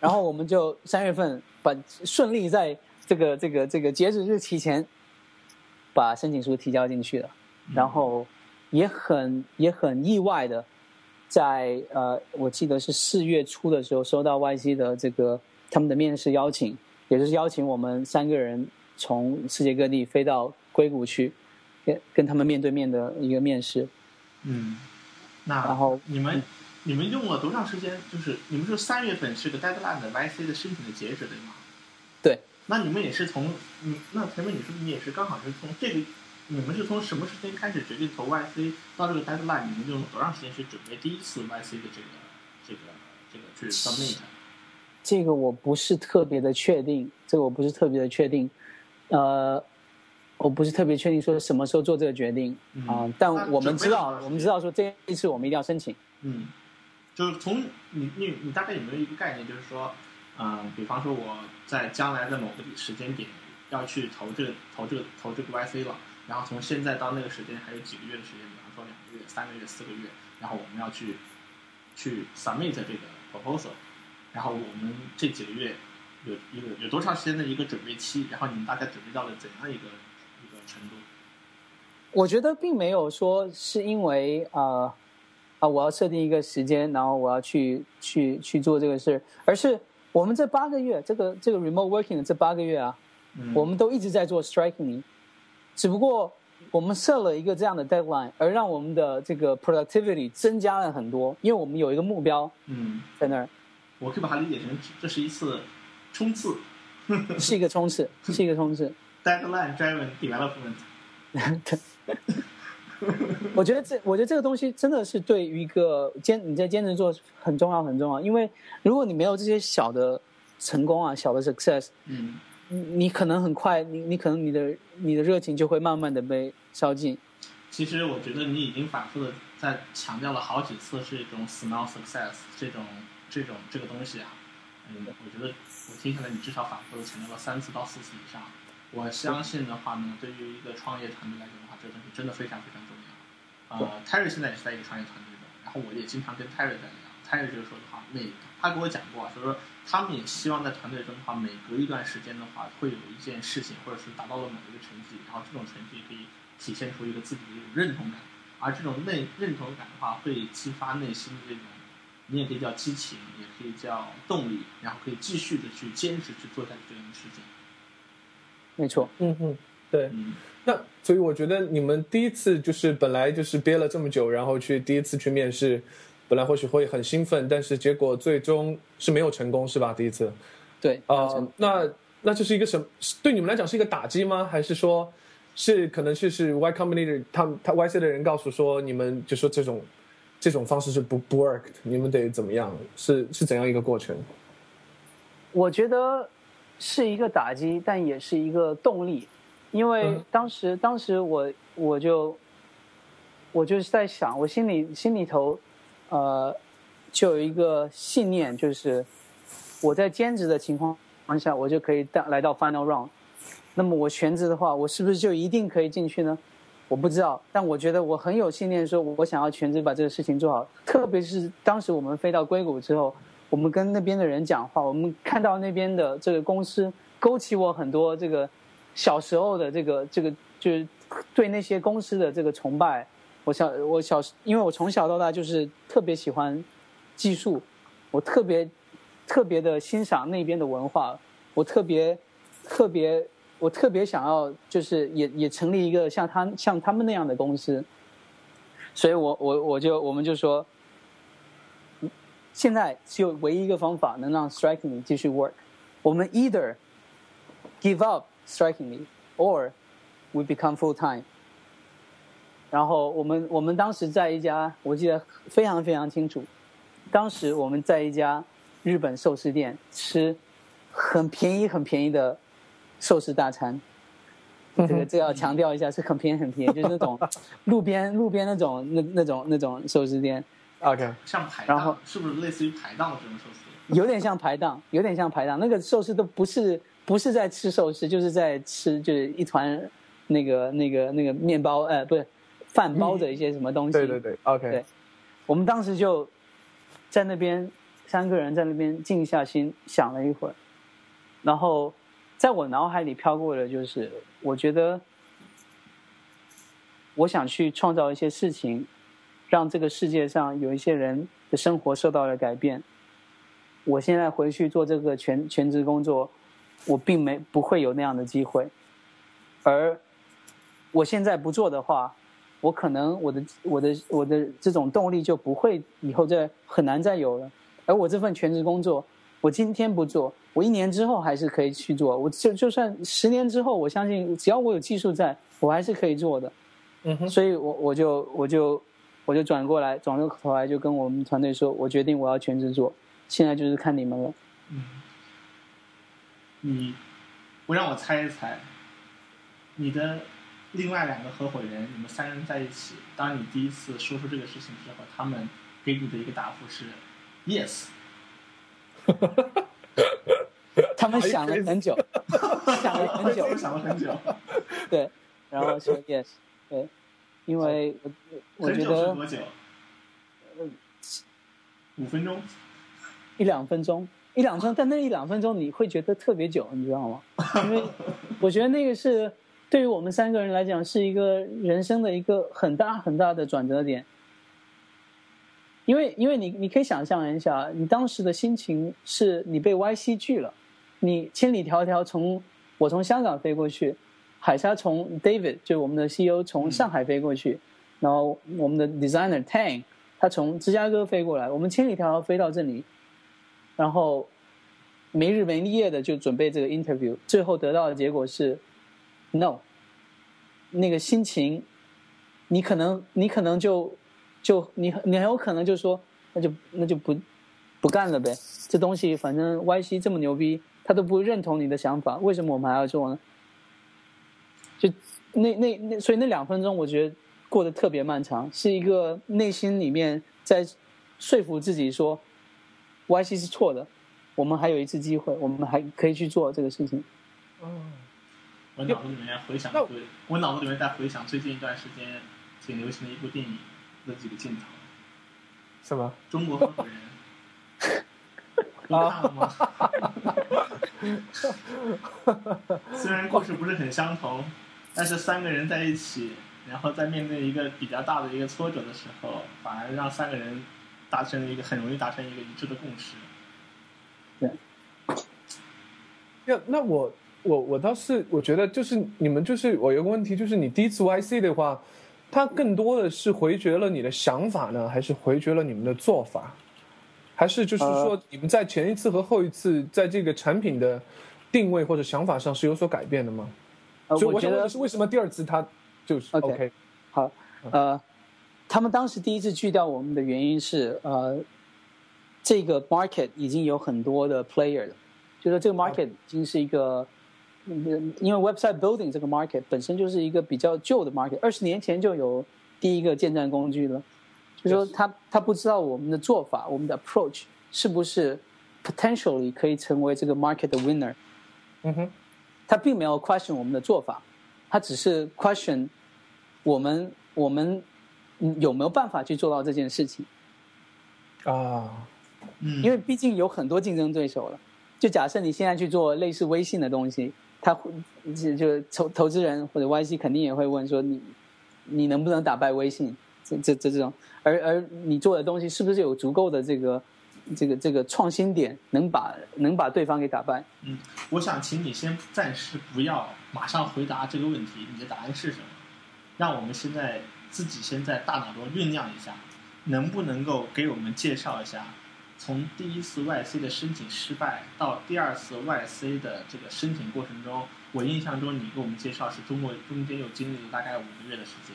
S2: 然后我们就三月份把顺利在这个这个这个截止日期前把申请书提交进去了。然后也很也很意外的，在呃，我记得是四月初的时候收到 YC 的这个他们的面试邀请。也就是邀请我们三个人从世界各地飞到硅谷去，跟跟他们面对面的一个面试。
S1: 嗯，那
S2: 然后
S1: 你们你们用了多长时间？就是你们说三月份是个 deadline 的 YC 的申请的截止对吗？
S2: 对。
S1: 那你们也是从嗯，那前面你说你也是刚好是从这个，你们是从什么时间开始决定投 YC 到这个 deadline？你们用了多长时间去准备第一次 YC 的这个这个这个去 submit？
S2: 这个我不是特别的确定，这个我不是特别的确定，呃，我不是特别确定说什么时候做这个决定啊。但我们知道，我们知道说这一次我们一定要申请。
S1: 嗯，就是从你你你大概有没有一个概念，就是说，嗯，比方说我在将来的某个时间点要去投这个投这个投这个 YC 了，然后从现在到那个时间还有几个月的时间，比方说两个月、三个月、四个月，然后我们要去去 submit 这个 proposal。然后我们这几个月有一个有多长时间的一个准备期？然后你们大概准备到了怎样一个一个程度？
S2: 我觉得并没有说是因为啊啊我要设定一个时间，然后我要去去去做这个事而是我们这八个月，这个这个 remote working 的这八个月啊，我们都一直在做 striking，只不过我们设了一个这样的 deadline，而让我们的这个 productivity 增加了很多，因为我们有一个目标，
S1: 嗯，
S2: 在那儿。
S1: 我可以把它理解成，这是一次冲刺，
S2: 是一个冲刺，是一个冲刺。
S1: Deadline driven development。
S2: 对。我觉得这，我觉得这个东西真的是对于一个坚你在坚持做很重要很重要，因为如果你没有这些小的成功啊，小的 success，
S1: 嗯，
S2: 你可能很快，你你可能你的你的热情就会慢慢的被烧尽。
S1: 其实我觉得你已经反复的在强调了好几次，是一种 small success 这种。这种这个东西啊，嗯，我觉得我听下来你至少反复的强调了三次到四次以上。我相信的话呢，对于一个创业团队来讲的话，这个东西真的非常非常重要。呃，Terry 现在也是在一个创业团队中，然后我也经常跟 Terry 在聊，Terry 就是说的话，每他给我讲过，就是说他们也希望在团队中的话，每隔一段时间的话，会有一件事情，或者是达到了某一个成绩，然后这种成绩可以体现出一个自己的一种认同感，而这种内认同感的话，会激发内心的这种，你也可以叫激情，也可以叫动力，然后可以继续的去坚持去做下去这样的事情。
S2: 没错，
S3: 嗯嗯，对。
S1: 嗯，
S3: 那所以我觉得你们第一次就是本来就是憋了这么久，然后去第一次去面试，本来或许会很兴奋，但是结果最终是没有成功，是吧？第一次，
S2: 对，
S3: 啊、那那这是一个什么？对你们来讲是一个打击吗？还是说，是可能是是 Y Company 的他们他 YC 的人告诉说你们就说这种这种方式是不不 work，的你们得怎么样？是是怎样一个过程？
S2: 我觉得是一个打击，但也是一个动力，因为
S3: 嗯
S2: 当时、当时我我就我就是在想，我心里心里头呃就有一个信念，就是我在兼职的情况下，我就可以到来到 final round。那么我全职的话，我是不是就一定可以进去呢？我不知道，但我觉得我很有信念，说我想要全职把这个事情做好。特别是当时我们飞到硅谷之后，我们跟那边的人讲话，我们看到那边的这个公司，勾起我很多这个小时候的这个这个就是对那些公司的这个崇拜。我小我小，因为我从小到大就是特别喜欢技术，我特别特别的欣赏那边的文化，我特别特别我特别想要就是也也成立一个像他像他们那样的公司，所以我我我就我们就说，现在只有唯一一个方法能让 Strikingly 继续 work，我们 either give up Strikingly or we become full time。然后我们我们当时在一家，我记得非常非常清楚，当时我们在一家日本寿司店吃很便宜很便宜的寿司大餐。这个这个要强调一下，是很便宜很便宜，就是那种路边路边那种那那种那种寿司店
S3: ，OK，
S1: 像排档
S2: 然后
S1: 档，是不是类似于排档这种寿司？
S2: 有点像排档，有点像排档。那个寿司都不是不是在吃寿司，就是在吃就是一团那个那个那个面包，呃，不是饭包着一些什么东西。
S3: 对对对，OK，
S2: 对我们当时就在那边三个人在那边静下心想了一会儿，然后在我脑海里飘过的就是，我觉得我想去创造一些事情，让这个世界上有一些人的生活受到了改变。我现在回去做这个全全职工作，我并没不会有那样的机会，而我现在不做的话，我可能我的我的我的这种动力就不会以后再很难再有了。而我这份全职工作，我今天不做，我一年之后还是可以去做。我就就算十年之后，我相信只要我有技术在，我还是可以做的。
S3: 嗯哼，
S2: 所以我我就我就我就转过来，转过头来就跟我们团队说，我决定我要全职做，现在就是看你们了。
S1: 嗯，你，不让我猜一猜，你的另外两个合伙人，你们三人在一起，当你第一次说出这个事情之后，他们给你的一个答复是 yes。
S2: 他们想了很久，想了很久，
S1: 想了很久，
S2: 对，然后说 yes，对，因为我我觉得
S1: 多久？五分钟。
S2: 一两分钟，一两分钟，但那一两分钟你会觉得特别久，你知道吗？因为我觉得那个是对于我们三个人来讲是一个人生的一个很大很大的转折点。因为，因为你你可以想象一下，你当时的心情是你被 YC 拒了，你千里迢迢从我从香港飞过去，海沙从 David 就我们的 CEO 从上海飞过去，然后我们的 designer Tang 他从芝加哥飞过来，我们千里迢迢飞到这里，然后没日没夜的就准备这个 interview，最后得到的结果是 no。那个心情，你可能你可能就就你你很有可能就说那就那就不不干了呗，这东西反正 YC 这么牛逼，他都不认同你的想法，为什么我们还要做呢？就那那那，所以那两分钟我觉得过得特别漫长，是一个内心里面在说服自己说 YC 是错的，我们还有一次机会，我们还可以去做这个事情。
S1: 我脑子里面回想
S3: 那
S1: 对，我脑子里面在回想最近一段时间挺流行的一部电影的几个镜头，
S3: 什么？
S1: 中国合伙人。都看了吗？虽然故事不是很相同，但是三个人在一起，然后在面对一个比较大的一个挫折的时候，反而让三个人达成了一个很容易达成一个一致的共识。
S2: 对。
S3: 那那我我我倒是我觉得就是你们就是我有个问题就是你第一次 YC 的话，它更多的是回绝了你的想法呢，还是回绝了你们的做法？还是就是说，你们在前一次和后一次在这个产品的定位或者想法上是有所改变的吗？
S2: 呃，
S3: 所以我
S2: 觉得
S3: 想问的是，为什么第二次他就是
S2: OK？好，呃，他们当时第一次拒掉我们的原因是，呃，这个 market 已经有很多的 player 了，就说这个 market 已经是一个，嗯因为 website building 这个 market 本身就是一个比较旧的 market，二十年前就有第一个建站工具了，就说他他不知道我们的做法，我们的 approach 是不是 potentially 可以成为这个 market 的 winner，
S3: 嗯哼，
S2: 他并没有 question 我们的做法，他只是 question 我们我们嗯有没有办法去做到这件事情？
S3: 啊，
S1: 嗯，
S2: 因为毕竟有很多竞争对手了。就假设你现在去做类似微信的东西，他会就就投投资人或者 YC 肯定也会问说你你能不能打败微信？这这这这种，而而你做的东西是不是有足够的这个这个这个创新点，能把能把对方给打败？
S1: 嗯，我想请你先暂时不要马上回答这个问题，你的答案是什么？让我们现在自己先在大脑中酝酿一下，能不能够给我们介绍一下，从第一次 YC 的申请失败到第二次 YC 的这个申请过程中，我印象中你给我们介绍是中国中间又经历了大概五个月的时间，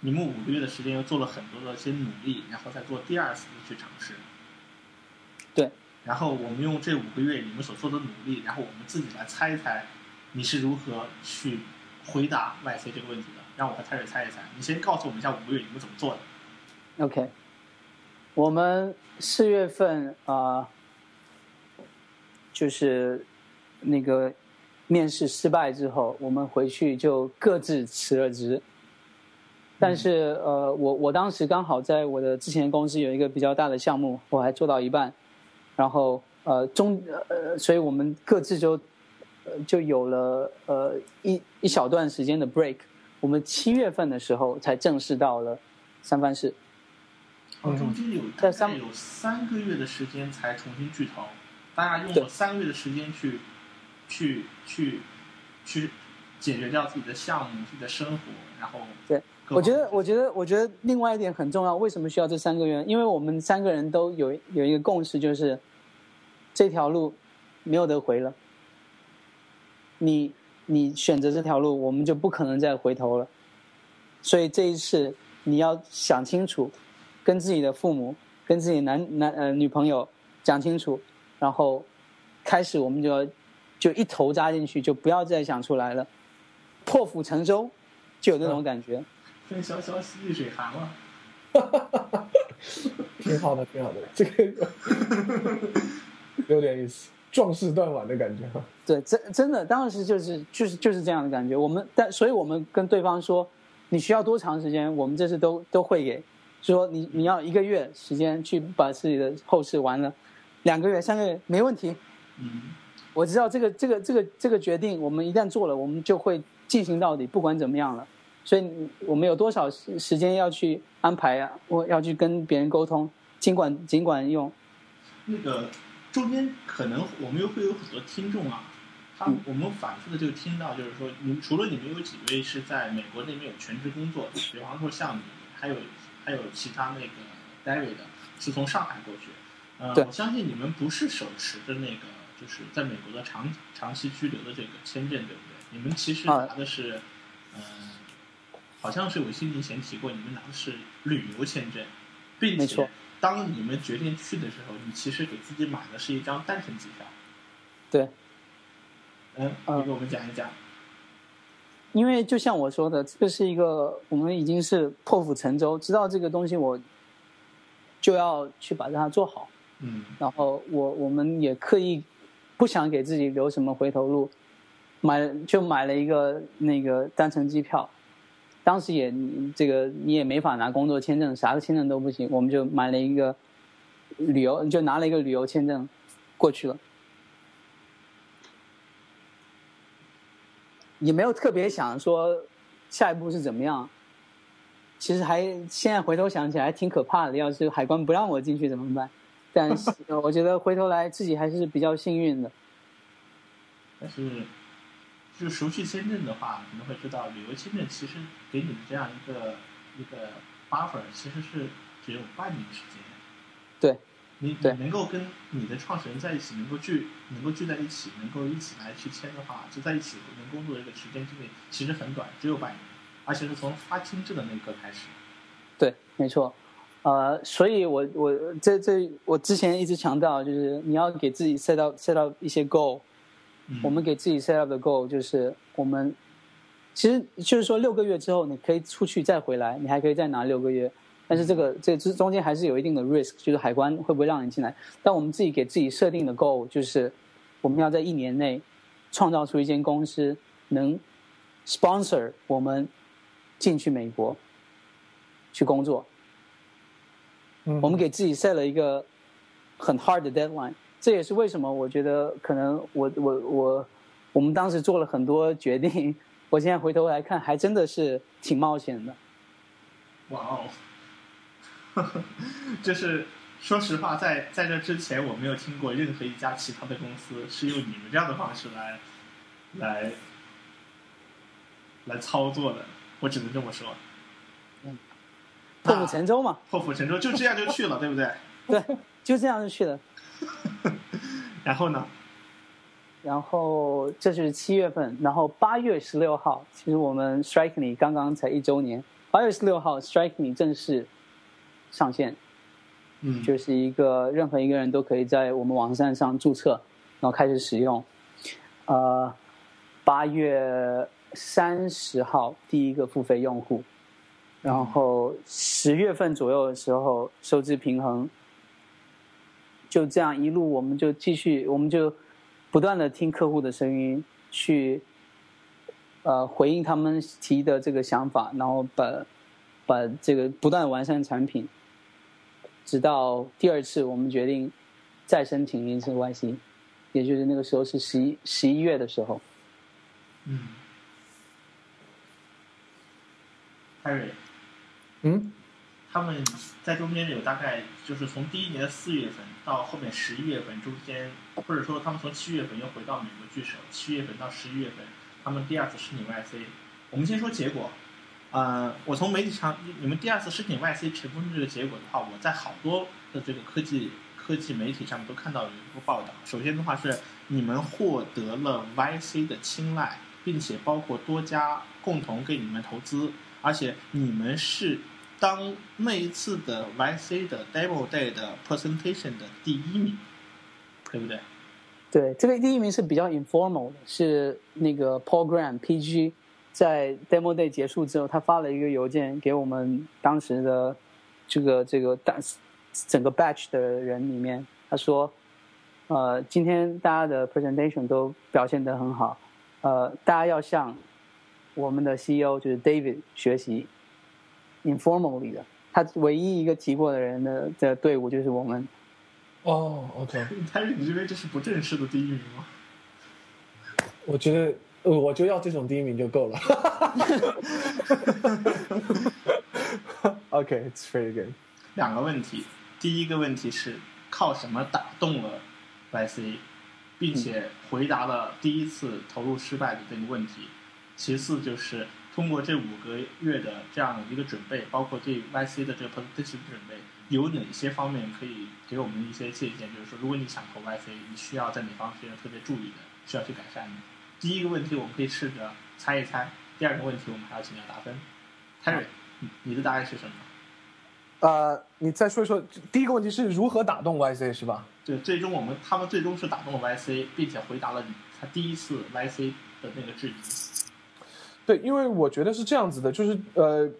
S1: 你们五个月的时间又做了很多的一些努力，然后再做第二次的去尝试。
S2: 对，
S1: 然后我们用这五个月你们所做的努力，然后我们自己来猜一猜，你是如何去回答 YC 这个问题的。让我和泰瑞猜一猜，你先告诉我们一下五个月你们怎么做的。
S2: OK，我们四月份啊、呃就是那个面试失败之后，我们回去就各自辞了职。但是呃，我我当时刚好在我的之前公司有一个比较大的项目，我还做到一半，然后呃中呃，所以我们各自就就有了呃一一小段时间的 break。我们七月份的时候才正式到了三藩市。
S1: 哦，中间有大概有三个月的时间才重新聚头，大家用
S2: 对
S1: 了三个月的时间去去去去解决掉自己的项目、自己的生活，然后
S2: 对我觉得，我觉得，我觉得另外一点很重要。为什么需要这三个月？因为我们三个人都有有一个共识，就是这条路没有得回了。你你选择这条路，我们就不可能再回头了。所以这一次你要想清楚，跟自己的父母、跟自己男男呃女朋友讲清楚，然后开始我们就要就一头扎进去，就不要再想出来了，破釜沉舟，就有那种感觉。
S1: 风萧萧兮易水寒了。
S3: 挺好的，挺好的，这个有点意思，壮士断腕的感觉。
S2: 对，真真的当时就是就是就是这样的感觉。我们但所以我们跟对方说，你需要多长时间，我们这次都都会给。说你你要一个月时间去把自己的后事完了，两个月三个月没问题。
S1: 嗯，
S2: 我知道这个这个这个这个决定，我们一旦做了，我们就会进行到底，不管怎么样了。所以我们有多少时时间要去安排啊？我要去跟别人沟通，尽管尽管用
S1: 那个中间可能我们又会有很多听众啊，他
S2: 嗯
S1: 我们反复的就听到，就是说，你除了你们有几位是在美国那边有全职工作的，比方说像你，还有还有其他那个 David 是从上海过去，呃，我相信你们不是手持着那个就是在美国的长长期居留的这个签证，对不对？你们其实
S2: 啊
S1: 拿的是，呃，好像是我记得以前提过，你们拿的是旅游签证，并且当你们决定去的时候，你其实给自己买的是一张单程机票。
S2: 对。
S1: 嗯，
S2: 嗯
S1: 你给我们讲一讲。
S2: 因为就像我说的，这是一个我们已经是破釜沉舟，知道这个东西我就要去把它做好。
S1: 嗯
S2: 然后我我们也刻意不想给自己留什么回头路，买就买了一个那个单程机票。当时也这个你也没法拿工作签证，啥个签证都不行，我们就买了一个旅游，就拿了一个旅游签证。过去了，也没有特别想说下一步是怎么样。其实还现在回头想起来挺可怕的，要是海关不让我进去怎么办？但是 我觉得回头来自己还是比较幸运的。
S1: 但是，就熟悉签证的话，可能会知道旅游签证其实给你的这样一个一个 buffer 其实是只有半年时间。
S2: 对，
S1: 你你能够跟你的创始人在一起，能够聚能够聚在一起，能够一起来去签的话，就在一起能工作的一个时间之内其实很短，只有半年。而且是从发签证的那一刻开始。
S2: 对，没错。呃，所以我我这这我之前一直强调，就是你要给自己 set up set up 一些 goal。我们给自己 set up 的 goal 就是我们，其实就是说六个月之后你可以出去再回来，你还可以再拿六个月。但是这个这这中间还是有一定的 risk，就是海关会不会让你进来？但我们自己给自己设定的 goal 就是我们要在一年内创造出一间公司能 sponsor 我们。进去美国去工作，我们给自己 set 了一个很 hard 的 deadline。这也是为什么我觉得可能我我我我们当时做了很多决定。我现在回头来看，还真的是挺冒险的。
S1: 哇哦！就是说实话，在在这之前，我没有听过任何一家其他的公司是用你们这样的方式来来来操作的。我只能这么说，
S2: 嗯，破釜沉舟嘛，
S1: 破釜沉舟就这样就去了，对不对？
S2: 对，就这样就去了。
S1: 然后呢？
S2: 然后这是七月份，然后八月十六号，其实我们 Strike Me 刚刚才一周年。八月十六号，Strike Me 正式上线，
S1: 嗯，
S2: 就是一个任何一个人都可以在我们网站上注册，然后开始使用。呃，八月。三十号第一个付费用户，然后十月份左右的时候收支平衡，就这样一路我们就继续，我们就不断的听客户的声音，去呃回应他们提的这个想法，然后把把这个不断完善产品，直到第二次我们决定再申请一次 YC，也就是那个时候是十一十一月的时候，
S1: 嗯。Harry，
S3: 嗯，
S1: 他们在中间有大概就是从第一年的四月份到后面十一月份中间，或者说他们从七月份又回到美国聚首，七月份到十一月份，他们第二次申请 YC。我们先说结果，呃，我从媒体上你们第二次申请 YC 成功这个结果的话，我在好多的这个科技科技媒体上面都看到有一个报道。首先的话是你们获得了 YC 的青睐，并且包括多家共同给你们投资。而且你们是当那一次的 YC 的 Demo Day 的 Presentation 的第一名，对不对？
S2: 对，这个第一名是比较 informal 的，是那个 Paul Graham PG 在 Demo Day 结束之后，他发了一个邮件给我们当时的这个这个大整个 Batch 的人里面，他说：“呃，今天大家的 Presentation 都表现得很好，呃，大家要向。”我们的 CEO 就是 David 学习 informally 的，他唯一一个提过的人的的队伍就是我们。
S3: 哦，OK，
S1: 他你认为这是不正式的第一名吗？
S3: 我觉得，我就要这种第一名就够了。OK，it's very good。
S1: 两个问题，第一个问题是靠什么打动了 YC，并且回答了第一次投入失败的这个问题。其次就是通过这五个月的这样一个准备，包括对 YC 的这个 presentation 准备，有哪些方面可以给我们一些借鉴？就是说，如果你想投 YC，你需要在哪方面特别注意的，需要去改善的？第一个问题我们可以试着猜一猜，第二个问题我们还要请教答分。Terry，你的答案是什么？
S3: 呃，你再说一说，第一个问题是如何打动 YC 是吧？
S1: 对，最终我们他们最终是打动了 YC，并且回答了他第一次 YC 的那个质疑。
S3: 对，因为我觉得是这样子的，就是呃，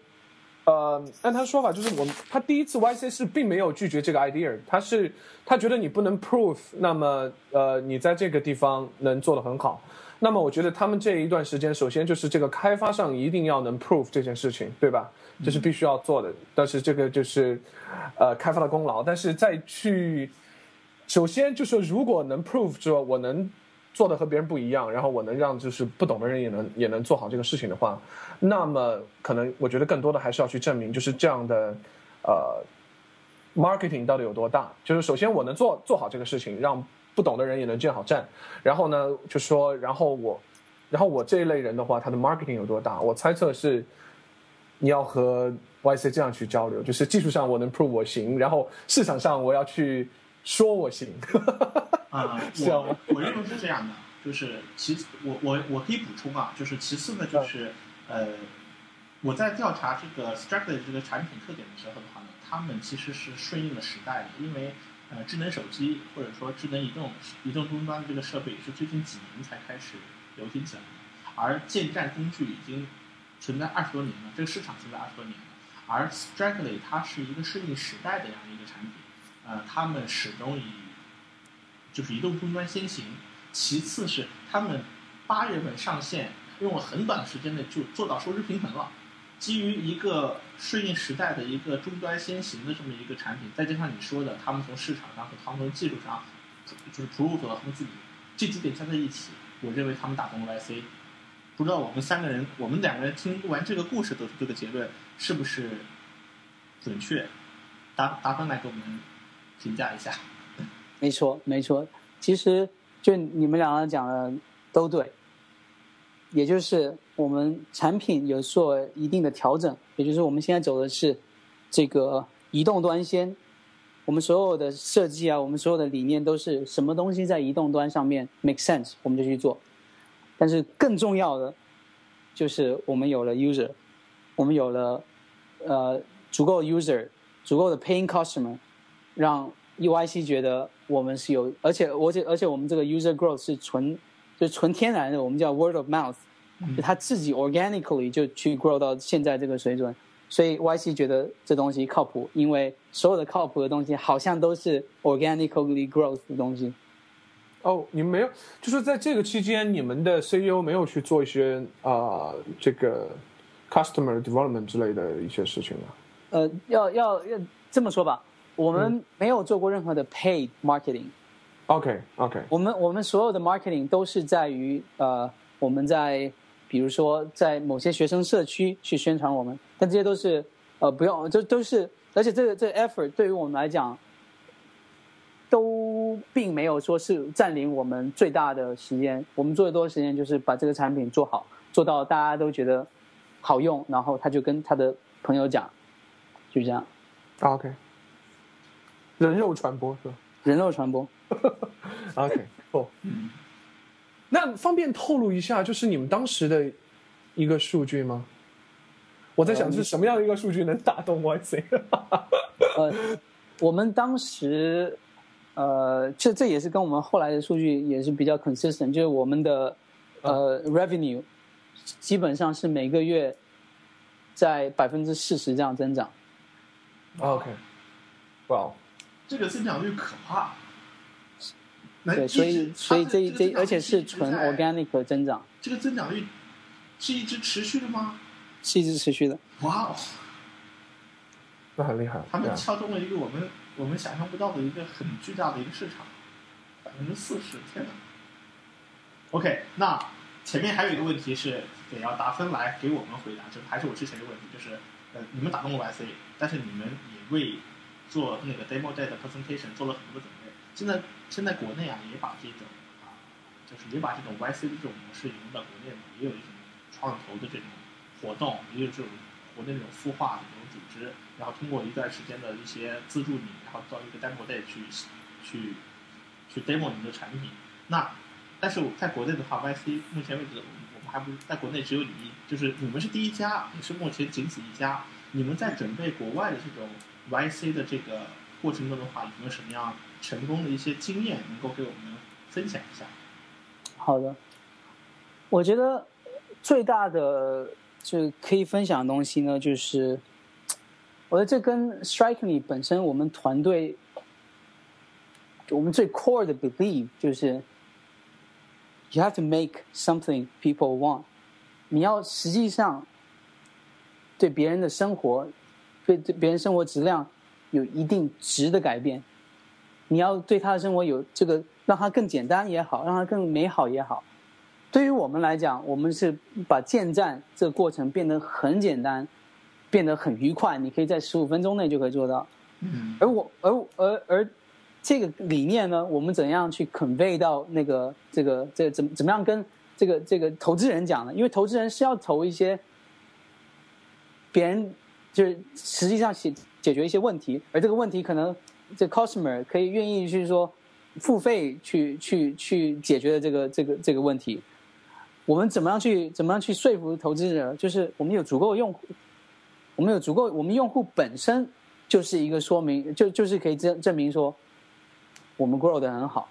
S3: 呃，按他说法，就是我他第一次 YC 是并没有拒绝这个 idea，他是他觉得你不能 prove，那么呃，你在这个地方能做得很好，那么我觉得他们这一段时间，首先就是这个开发上一定要能 prove 这件事情，对吧？这是必须要做的，但是这个就是呃开发的功劳，但是再去首先就是如果能 prove 说我能做的和别人不一样，然后我能让就是不懂的人也能也能做好这个事情的话，那么可能我觉得更多的还是要去证明，就是这样的呃 marketing 到底有多大。就是首先我能做做好这个事情，让不懂的人也能建好站。然后呢，就说然后我，然后我这一类人的话，他的 marketing 有多大？我猜测是你要和 YC 这样去交流，就是技术上我能 prove 我行，然后市场上我要去说我行。
S1: 啊，我我认为是这样的，就是其我我我可以补充啊，就是其次呢，就是呃，我在调查这个 Strategy 这个产品特点的时候的话呢，他们其实是顺应了时代的，因为呃，智能手机或者说智能移动移动终端这个设备是最近几年才开始流行起来的，而建站工具已经存在二十多年了，这个市场存在二十多年了，而 Strikely 它是一个顺应时代的这样一个产品，呃，他们始终以就是移动终端先行，其次是他们八月份上线，用了很短的时间内就做到收支平衡了。基于一个顺应时代的一个终端先行的这么一个产品，再加上你说的，他们从市场上和他们从技术上，就是 prove 了他们自己，这几点加在一起，我认为他们打动了 YC。不知道我们三个人，我们两个人听完这个故事得出这个结论是不是准确？达达芬来给我们评价一下。
S2: 没错，没错。其实就你们两个讲的都对，也就是我们产品有做一定的调整，也就是我们现在走的是这个移动端先。我们所有的设计啊，我们所有的理念都是什么东西在移动端上面 make sense，我们就去做。但是更重要的就是我们有了 user，我们有了呃足够 user，足够的 paying customer，让 UIC 觉得。我们是有，而且而且而且我们这个 user growth 是纯，就纯天然的，我们叫 word of mouth，就他自己 organically 就去 grow 到现在这个水准，所以 YC 觉得这东西靠谱，因为所有的靠谱的东西好像都是 organically growth 的东西。
S3: 哦，你们没有，就是在这个期间，你们的 CEO 没有去做一些啊这个 customer development 之类的一些事情吗？
S2: 呃，要要要这么说吧。我们没有做过任何的 paid marketing。
S3: OK OK。
S2: 我们我们所有的 marketing 都是在于呃我们在比如说在某些学生社区去宣传我们，但这些都是呃不用，这都是而且这个这个 effort 对于我们来讲都并没有说是占领我们最大的时间。我们做的多的时间就是把这个产品做好，做到大家都觉得好用，然后他就跟他的朋友讲，就这样。
S3: OK。人肉传播是吧？
S2: 人肉传播。
S3: OK，哦，那方便透露一下，就是你们当时的一个数据吗？我在想，是什么样的一个数据能打动 YC？
S2: 呃，我们当时，呃，这这也是跟我们后来的数据也是比较 consistent，就是我们的呃 revenue 基本上是每个月在百分之四十这样增长。
S3: OK，哇。
S1: 这个增长率可怕，
S2: 对，所以所以这这而且是纯 organic 增长。
S1: 这个增长率是一直持续的吗？
S2: 是一直持续的。
S1: 哇哦，
S3: 那很厉害。
S1: 他们敲中了一个我们我们想象不到的一个很巨大的一个市场，百分之四十，天哪！OK，那前面还有一个问题是得要达芬来给我们回答，就还是我之前的问题，就是呃，你们打动了 YC，但是你们也为做那个 demo day 的 presentation 做了很多准备，现在现在国内啊也把这种啊，就是也把这种 YC 的这种模式引入到国内嘛，也有一种创投的这种活动，也有这种国内那种孵化的这种组织，然后通过一段时间的一些资助你，然后到一个 demo day 去去去 demo 你的产品。那但是我在国内的话，YC 目前为止我们还不在国内只有你，就是你们是第一家，也是目前仅此一家。你们在准备国外的这种。YC 的这个过程中的话，有没有什么样成功的一些经验能够给我们分享一下？
S2: 好的，我觉得最大的就可以分享的东西呢，就是我觉得这跟 Strikingly 本身我们团队我们最 core 的 believe 就是 you have to make something people want，你要实际上对别人的生活。对对别人生活质量有一定值的改变，你要对他的生活有这个，让他更简单也好，让他更美好也好。对于我们来讲，我们是把建站这个过程变得很简单，变得很愉快，你可以在十五分钟内就可以做到。
S1: 嗯，
S2: 而我而而而这个理念呢，我们怎样去 convey 到那个这个这怎怎么样跟这个这个投资人讲呢？因为投资人是要投一些别人就是实际上解解决一些问题，而这个问题可能这 customer 可以愿意去说付费去去去解决的这个这个这个问题。我们怎么样去怎么样去说服投资者？就是我们有足够用户，我们有足够，我们用户本身就是一个说明，就就是可以证证明说我们 grow 的很好。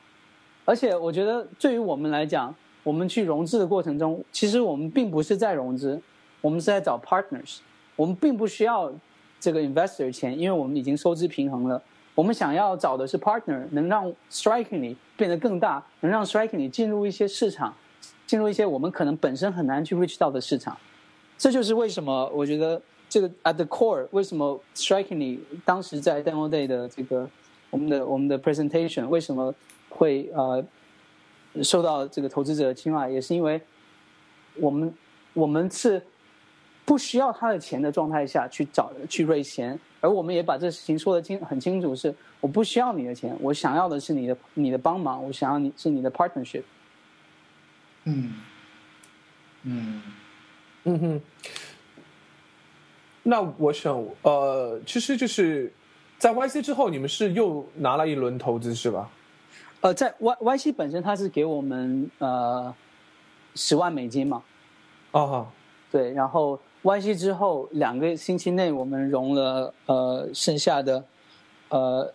S2: 而且我觉得对于我们来讲，我们去融资的过程中，其实我们并不是在融资，我们是在找 partners。我们并不需要这个 investor 钱，因为我们已经收支平衡了。我们想要找的是 partner，能让 Strikingly 变得更大，能让 Strikingly 进入一些市场，进入一些我们可能本身很难去 reach 到的市场。这就是为什么我觉得这个 at the core，为什么 Strikingly 当时在 demo day 的这个我们的我们的 presentation 为什么会呃受到这个投资者的青睐，也是因为我们我们是不需要他的钱的状态下去找去 raise 钱，而我们也把这事情说得清很清楚，是我不需要你的钱，我想要的是你的你的帮忙，我想要你是你的 partnership。
S1: 嗯，嗯，
S3: 嗯。哼，那我想，呃，其实就是在 YC 之后，你们是又拿了一轮投资是吧？
S2: 呃，在 Y YC 本身它是给我们呃十万美金嘛，
S3: 啊哈，
S2: 对，然后 YC 之后两个星期内我们融了呃剩下的呃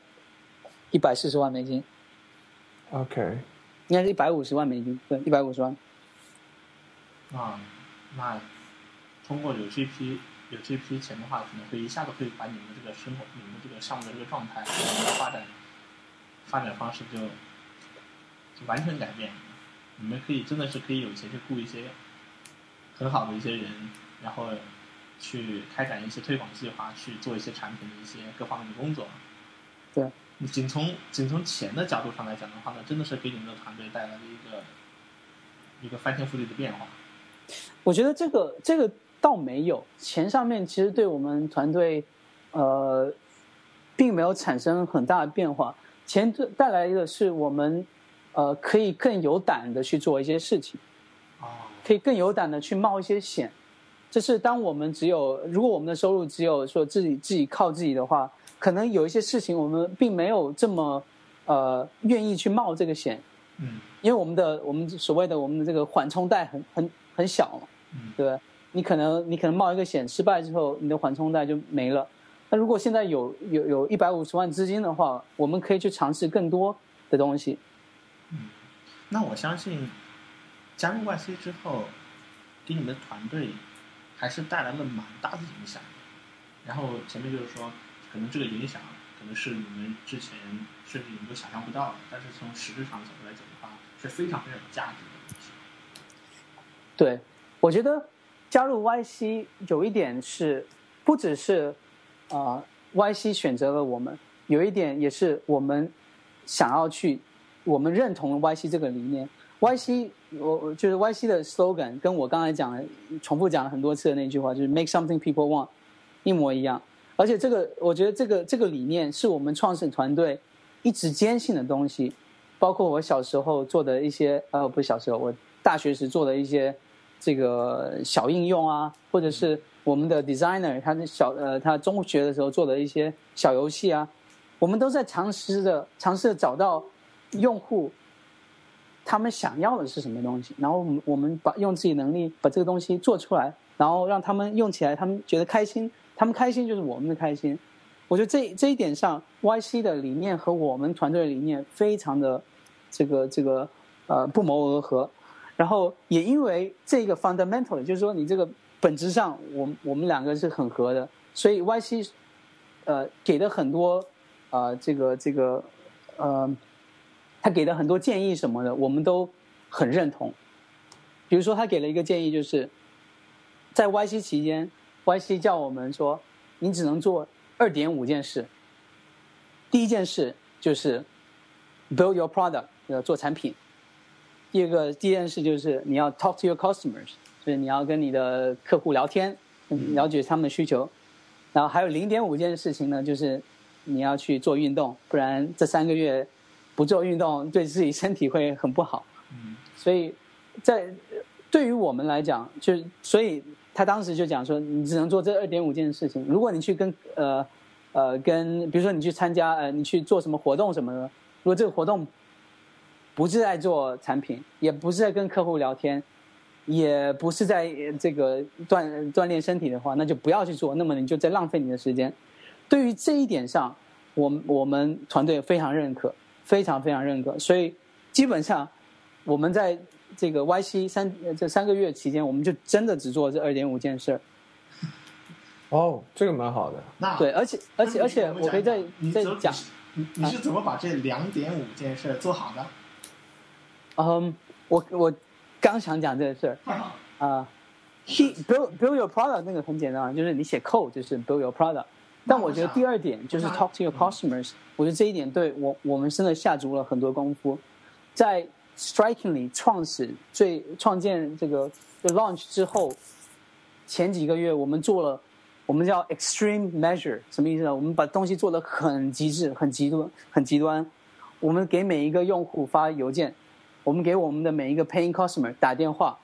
S2: 一百四十万美金
S3: ，，OK，
S2: 应该是一百五十万美金，对，一百五十万。
S1: 啊，那通过有这批有这批钱的话，可能会一下子会把你们这个生活、你们这个项目的这个状态、你们的发展发展方式就就完全改变。你们可以真的是可以有钱去雇一些很好的一些人，然后去开展一些推广计划，去做一些产品的一些各方面的工作。
S2: 对，
S1: 你仅从仅从钱的角度上来讲的话呢，真的是给你们的团队带来了一个一个翻天覆地的变化。
S2: 我觉得这个这个倒没有，钱上面其实对我们团队，呃，并没有产生很大的变化。钱带带来的是我们，呃，可以更有胆的去做一些事情，
S1: 哦，
S2: 可以更有胆的去冒一些险。这是当我们只有如果我们的收入只有说自己自己靠自己的话，可能有一些事情我们并没有这么呃愿意去冒这个险，
S1: 嗯
S2: 因为我们的我们所谓的我们的这个缓冲带很很很小嘛。
S1: 嗯
S2: 对吧，你可能你可能冒一个险，失败之后，你的缓冲带就没了。那如果现在有有有一百五十万资金的话，我们可以去尝试更多的东西。
S1: 嗯那我相信加入 YC 之后，给你们团队还是带来了蛮大的影响。然后前面就是说，可能这个影响可能是你们之前甚至你们都想象不到的，但是从实质上角度来讲的话，是非常非常有价值的东西。
S2: 对，我觉得加入 YC 有一点是，不只是啊、呃 YC 选择了我们，有一点也是我们想要去，我们认同了 YC 这个理念。YC 我就是 YC 的 slogan，跟我刚才讲的重复讲了很多次的那句话，就是 Make something people want，一模一样。而且这个，我觉得这个这个理念是我们创始团队一直坚信的东西，包括我小时候做的一些，呃，不是小时候，我大学时做的一些这个小应用啊，或者是我们的 designer 他的小呃他中学的时候做的一些小游戏啊，我们都在尝试着尝试着找到用户他们想要的是什么东西，然后我们我们把用自己能力把这个东西做出来，然后让他们用起来，他们觉得开心，他们开心就是我们的开心。我觉得这这一点上，YC 的理念和我们团队的理念非常的这个这个呃不谋而合。然后也因为这个 fundamental，就是说你这个本质上，我我们两个是很合的，所以 YC 呃给的很多呃这个这个呃他给的很多建议什么的，我们都很认同。比如说他给了一个建议，就是在 YC 期间，YC 叫我们说，你只能做二点五件事。第一件事就是 build your product，呃，做产品。第二个第一件事就是你要 talk to your customers，就是你要跟你的客户聊天，了解他们的需求。然后还有零点五件事情呢，就是你要去做运动，不然这三个月不做运动对自己身体会很不好。
S1: 嗯，
S2: 所以在对于我们来讲，就所以他当时就讲说，你只能做这二点五件事情。如果你去跟呃呃跟比如说你去参加呃你去做什么活动什么的，如果这个活动不是在做产品，也不是在跟客户聊天。也不是在这个锻锻炼身体的话，那就不要去做。那么你就在浪费你的时间。对于这一点上，我我们团队非常认可，非常非常认可。所以基本上我们在这个 YC 三这三个月期间，我们就真的只做这二点五件事。
S3: 哦，这个蛮好的。
S1: 那
S2: 对，而且而且而且我可以再再讲，
S1: 你你是怎么把这两点五件事做好的？
S2: 嗯，我我。刚想讲这个事儿，啊，he build build your product 那个很简单，就是你写 code 就是 build your product。但我觉得第二点就是 talk to your customers，我觉得这一点对我我们真的下足了很多功夫。在 strikingly 创始最创建这个 launch 之后，前几个月我们做了我们叫 extreme measure，什么意思呢？我们把东西做的很极致、很极端、很极端。我们给每一个用户发邮件。我们给我们的每一个 paying customer 打电话，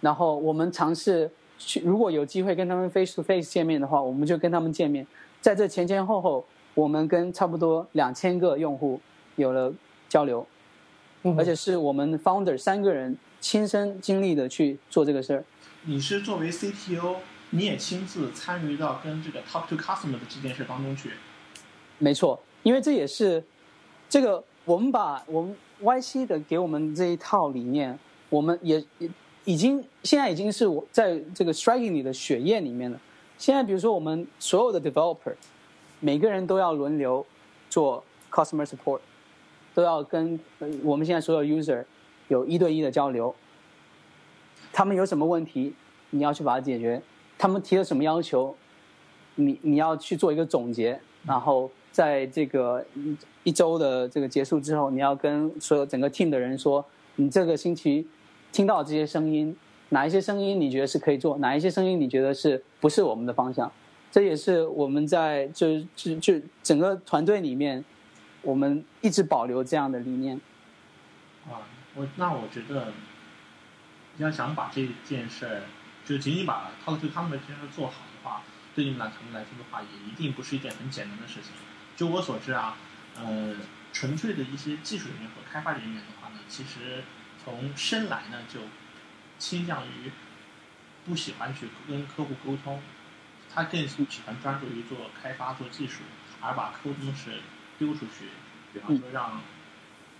S2: 然后我们尝试去，如果有机会跟他们 face to face 见面的话，我们就跟他们见面。在这前前后后，我们跟差不多两千个用户有了交流，而且是我们 founder 三个人亲身经历的去做这个事儿。
S1: 你是作为 CTO，你也亲自参与到跟这个 talk to customer 的这件事当中去？
S2: 没错，因为这也是这个我们把我们。YC 的给我们这一套理念，我们也已经现在已经是我在这个 Striking 里的血液里面了。现在比如说我们所有的 Developer，每个人都要轮流做 Customer Support，都要跟我们现在所有 User 有一对一的交流。他们有什么问题，你要去把它解决；他们提了什么要求，你你要去做一个总结，然后。在这个一一周的这个结束之后，你要跟所有整个 team 的人说，你这个星期听到这些声音，哪一些声音你觉得是可以做，哪一些声音你觉得是不是我们的方向？这也是我们在就就就整个团队里面，我们一直保留这样的理念。
S1: 啊，我那我觉得，要想把这件事儿，就仅仅把 talk to 他们的这件事做好的话，对你们俩他们来说的话，也一定不是一件很简单的事情。就我所知啊，呃，纯粹的一些技术人员和开发人员的话呢，其实从生来呢就倾向于不喜欢去跟客户沟通，他更喜欢专注于做开发、做技术，而把沟通是丢出去，比方说让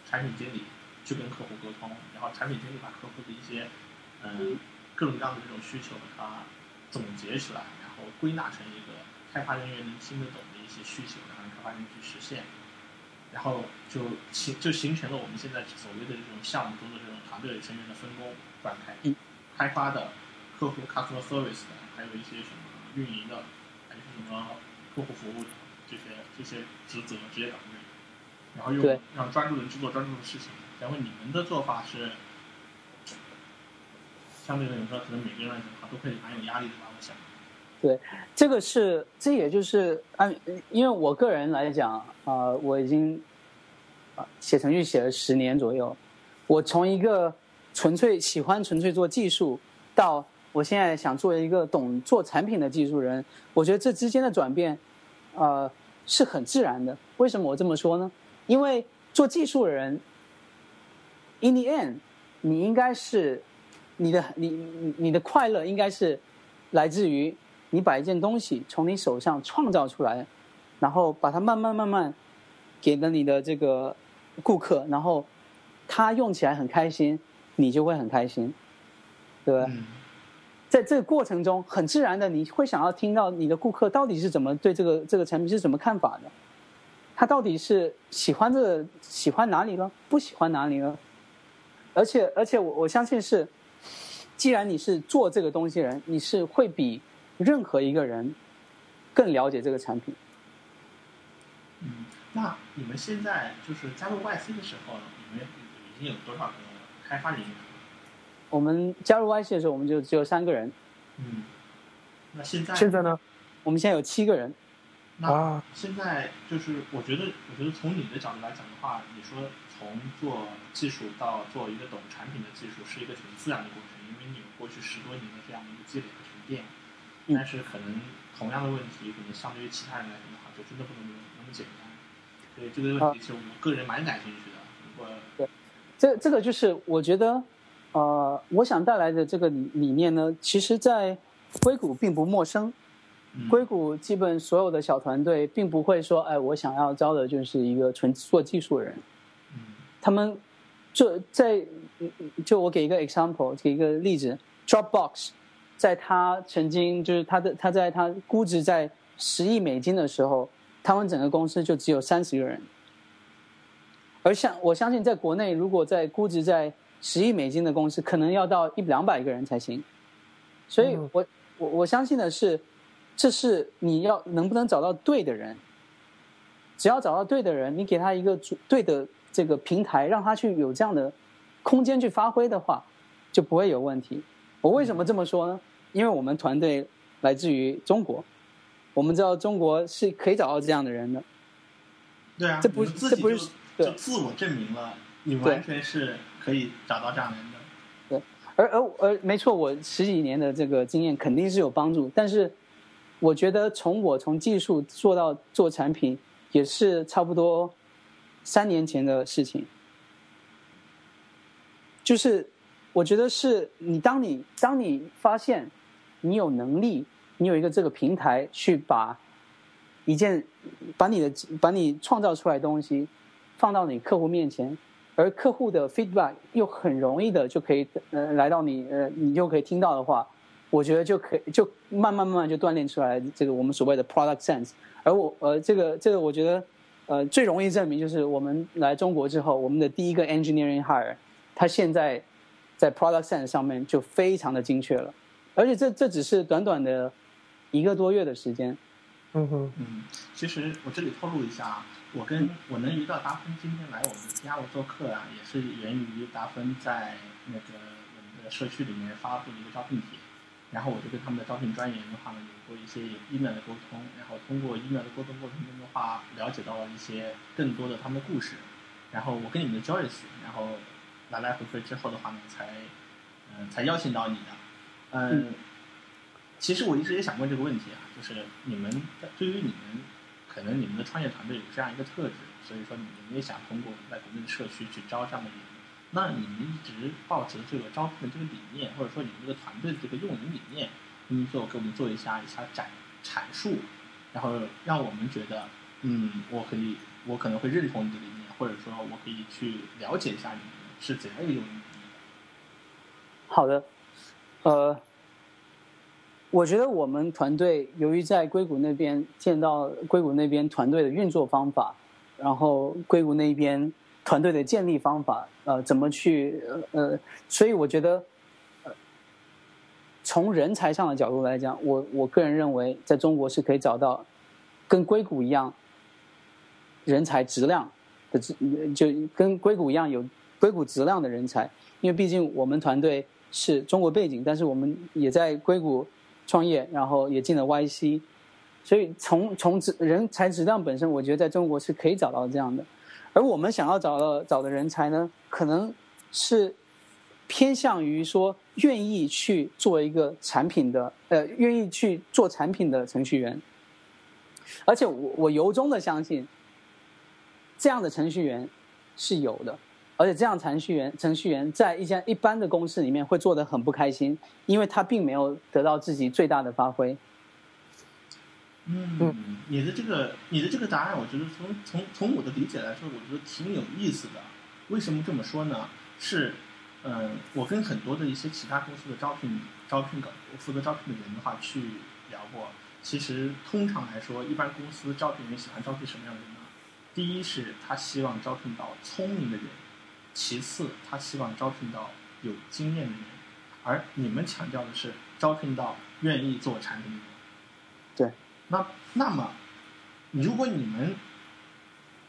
S1: 产品经理去跟客户沟通，然后产品经理把客户的一些嗯各种各样的这种需求把它总结起来，然后归纳成一个开发人员能听得懂的一些需求。然后开发人员去实现，然后就形就形成了我们现在所谓的这种项目中的这种团队成员的分工断开，开发的、客户 customer service 的，还有一些什么运营的，还有什么客户服务的这些这些职责职业岗位，然后又让专注的人去做专注的事情。然后你们的做法是，相对来说，可能每个人来讲的话都会蛮有压力的吧？我想。
S2: 对，这个是，这也就是按，因为我个人来讲，啊，我已经写程序写了十年左右，我从一个纯粹喜欢纯粹做技术，到我现在想做一个懂做产品的技术人，我觉得这之间的转变，呃，是很自然的。为什么我这么说呢？因为做技术的人，in the end，你应该是你的你你的快乐应该是来自于。你把一件东西从你手上创造出来，然后把它慢慢慢慢给了你的这个顾客，然后他用起来很开心，你就会很开心，对吧？在这个过程中，很自然的你会想要听到你的顾客到底是怎么对这个这个产品是怎么看法的，他到底是喜欢这个喜欢哪里了，不喜欢哪里了？而且而且我我相信是，既然你是做这个东西人，你是会比。任何一个人更了解这个产品。
S1: 嗯，那你们现在就是加入 YC 的时候，你们已经有多少个开发人员？
S2: 我们加入 YC 的时候，我们就只有三个人。
S1: 嗯。那现在？
S3: 现在呢？
S2: 我们现在有七个人。
S1: 那现在就是，我觉得，我觉得从你的角度来讲的话，你说从做技术到做一个懂产品的技术，是一个挺自然的过程，因为你有过去十多年的这样的一个积累和沉淀。但是可能同样的问题，可能相对于其他人来说的话，就真的不能那么简单。所以这个问题，其实我个人蛮感兴趣的。我
S2: 对，这这个就是我觉得，呃，我想带来的这个理理念呢，其实在硅谷并不陌生。硅谷基本所有的小团队并不会说，哎，我想要招的就是一个纯做技术的人。他们这在就我给一个 example，给一个例子，Dropbox。在他曾经就是他的他在他估值在十亿美金的时候，他们整个公司就只有三十个人。而像我相信，在国内如果在估值在十亿美金的公司，可能要到一两百个人才行。所以我我我相信的是，这是你要能不能找到对的人。只要找到对的人，你给他一个对的这个平台，让他去有这样的空间去发挥的话，就不会有问题。我为什么这么说呢？因为我们团队来自于中国，我们知道中国是可以找到这样的人的。
S1: 对啊，
S2: 这不
S1: 这
S2: 不是
S1: 就自我证明了，你完全是可以找到这样的人的。
S2: 对，而而而没错，我十几年的这个经验肯定是有帮助，但是我觉得从我从技术做到做产品，也是差不多三年前的事情，就是。我觉得是你，当你当你发现你有能力，你有一个这个平台去把一件把你的把你创造出来的东西放到你客户面前，而客户的 feedback 又很容易的就可以呃来到你呃你就可以听到的话，我觉得就可以就慢慢慢慢就锻炼出来这个我们所谓的 product sense。而我呃这个这个我觉得呃最容易证明就是我们来中国之后，我们的第一个 engineering hire，他现在。在 product sense 上面就非常的精确了，而且这这只是短短的一个多月的时间。
S3: 嗯哼，
S1: 嗯，其实我这里透露一下，我跟我能遇到达芬今天来我们家我做客啊，也是源于达芬在那个我们的社区里面发布了一个招聘帖，然后我就跟他们的招聘专员的话呢有过一些 email 的沟通，然后通过 email 的沟通过程中的话，了解到了一些更多的他们的故事，然后我跟你们的 Joyce，然后。来来回回之后的话呢，才，嗯，才邀请到你的，嗯，其实我一直也想问这个问题啊，就是你们对于你们，可能你们的创业团队有这样一个特质，所以说你们也想通过在国内的社区去招这样的人，那你们一直保持这个招聘的这个理念，或者说你们这个团队的这个用人理念，能做给我们做一下一下展阐述，然后让我们觉得，嗯，我可以，我可能会认同你的理念，或者说我可以去了解一下你们。是怎样一个用人理念？
S2: 好的，呃，我觉得我们团队由于在硅谷那边见到硅谷那边团队的运作方法，然后硅谷那边团队的建立方法，呃，怎么去呃，所以我觉得，从人才上的角度来讲，我我个人认为，在中国是可以找到跟硅谷一样人才质量的，就跟硅谷一样有。硅谷质量的人才，因为毕竟我们团队是中国背景，但是我们也在硅谷创业，然后也进了 YC，所以从从质人才质量本身，我觉得在中国是可以找到这样的。而我们想要找到找的人才呢，可能是偏向于说愿意去做一个产品的，呃，愿意去做产品的程序员。而且我我由衷的相信，这样的程序员是有的。而且这样程序员程序员在一家一般的公司里面会做的很不开心，因为他并没有得到自己最大的发挥。
S1: 嗯，你的这个你的这个答案，我觉得从从从我的理解来说，我觉得挺有意思的。为什么这么说呢？是，嗯，我跟很多的一些其他公司的招聘招聘岗负责招聘的人的话去聊过。其实通常来说，一般公司招聘人喜欢招聘什么样的人呢？第一是他希望招聘到聪明的人。其次，他希望招聘到有经验的人，而你们强调的是招聘到愿意做产品的人。
S2: 对，
S1: 那那么，如果你们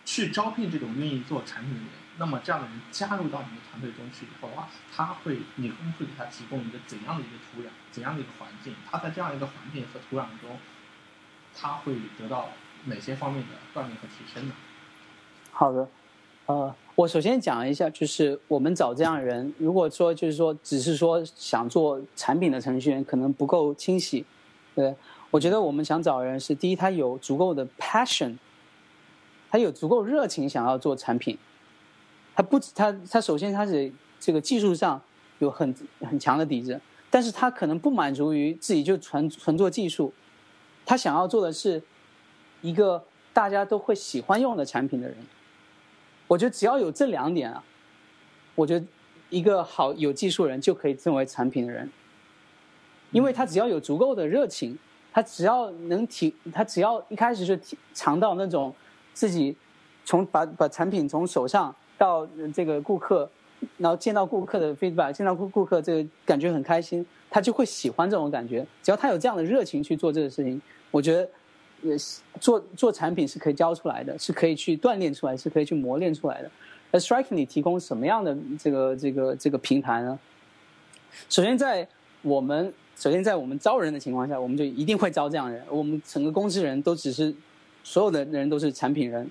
S1: 去招聘这种愿意做产品的人。那么这样的人加入到你们团队中去以后啊，他会，你会会给他提供一个怎样的一个土壤，怎样的一个环境？他在这样一个环境和土壤中，他会得到哪些方面的锻炼和提升呢？
S2: 好的，呃，我首先讲一下，就是我们找这样的人，如果说就是说只是说想做产品的程序员，可能不够清晰。对，我觉得我们想找人是第一，他有足够的 passion，他有足够热情想要做产品。他不，他他首先他是这个技术上有很很强的底子，但是他可能不满足于自己就纯纯做技术，他想要做的是一个大家都会喜欢用的产品的人。我觉得只要有这两点啊，我觉得一个好有技术人就可以成为产品的人，因为他只要有足够的热情，他只要能体，他只要一开始就尝到那种自己从把把产品从手上。到这个顾客，然后见到顾客的 feedback，见到顾顾客这个感觉很开心，他就会喜欢这种感觉。只要他有这样的热情去做这个事情，我觉得，呃，做做产品是可以教出来的，是可以去锻炼出来，是可以去磨练出来的。而 Strikingly 提供什么样的这个这个这个平台呢？首先在我们首先在我们招人的情况下，我们就一定会招这样人。我们整个公司人都只是所有的人都是产品人，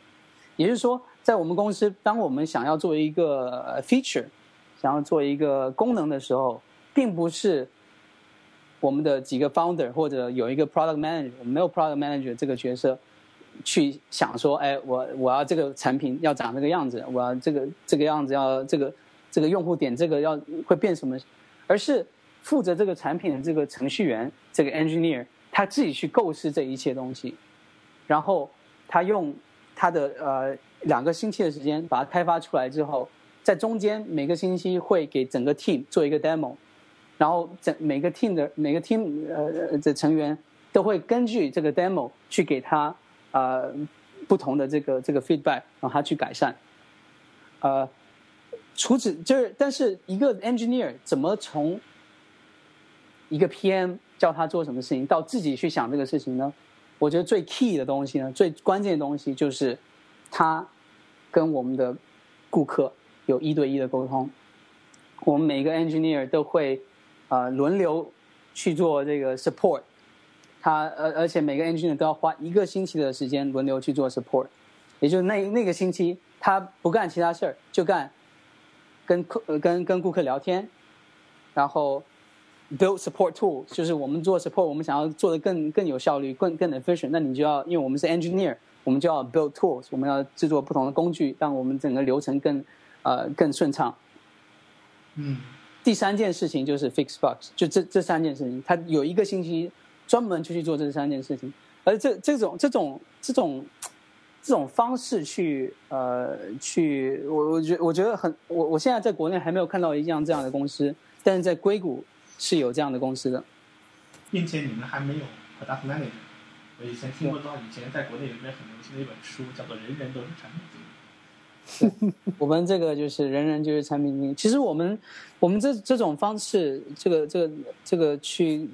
S2: 也就是说。在我们公司，当我们想要做一个 feature，想要做一个功能的时候，并不是我们的几个 founder 或者有一个 product manager，我们没有 product manager 这个角色去想说，哎，我我要这个产品要长这个样子，我要这个这个样子要这个这个用户点这个要会变什么，而是负责这个产品的这个程序员这个 engineer 他自己去构思这一切东西，然后他用他的呃。两个星期的时间把它开发出来之后，在中间每个星期会给整个 team 做一个 demo，然后整每个 team 的每个 team 呃的成员都会根据这个 demo 去给他呃不同的这个这个 feedback，让他去改善。呃，除此就是，但是一个 engineer 怎么从一个 PM 叫他做什么事情到自己去想这个事情呢？我觉得最 key 的东西呢，最关键的东西就是。他跟我们的顾客有一对一的沟通，我们每个 engineer 都会呃轮流去做这个 support，他而而且每个 engineer 都要花一个星期的时间轮流去做 support，也就是那那个星期他不干其他事儿，就干跟客跟跟顾客聊天，然后 build support tool，就是我们做 support，我们想要做的更更有效率，更更 efficient，那你就要因为我们是 engineer。我们就要 build tools，我们要制作不同的工具，让我们整个流程更呃更顺畅。
S1: 嗯，
S2: 第三件事情就是 Fixbox，就这这三件事情，他有一个星期专门就去做这三件事情。而这这种这种这种这种方式去呃去，我我觉我觉得很我我现在在国内还没有看到一样这样的公司，但是在硅谷是有这样的公司的，
S1: 并且你们还没有 product manager。我以前听过到，以前在国内有一本很流行的一本书，叫做《人人都是产品经理》。
S2: 我们这个就是人人就是产品经理。其实我们我们这这种方式，这个这个这个去，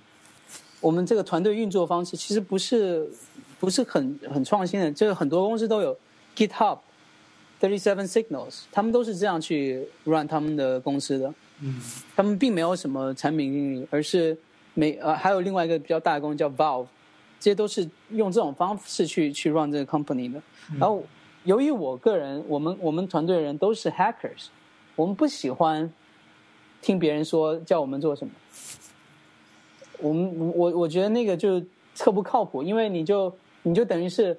S2: 我们这个团队运作方式，其实不是不是很很创新的。就是很多公司都有 GitHub、Thirty Seven Signals，他们都是这样去 run 他们的公司的。
S1: 嗯，
S2: 他们并没有什么产品经理，而是每呃还有另外一个比较大的公司叫 Valve。这些都是用这种方式去去 run 这个 company 的。然后，由于我个人，我们我们团队的人都是 hackers，我们不喜欢听别人说叫我们做什么。我们我我觉得那个就特不靠谱，因为你就你就等于是，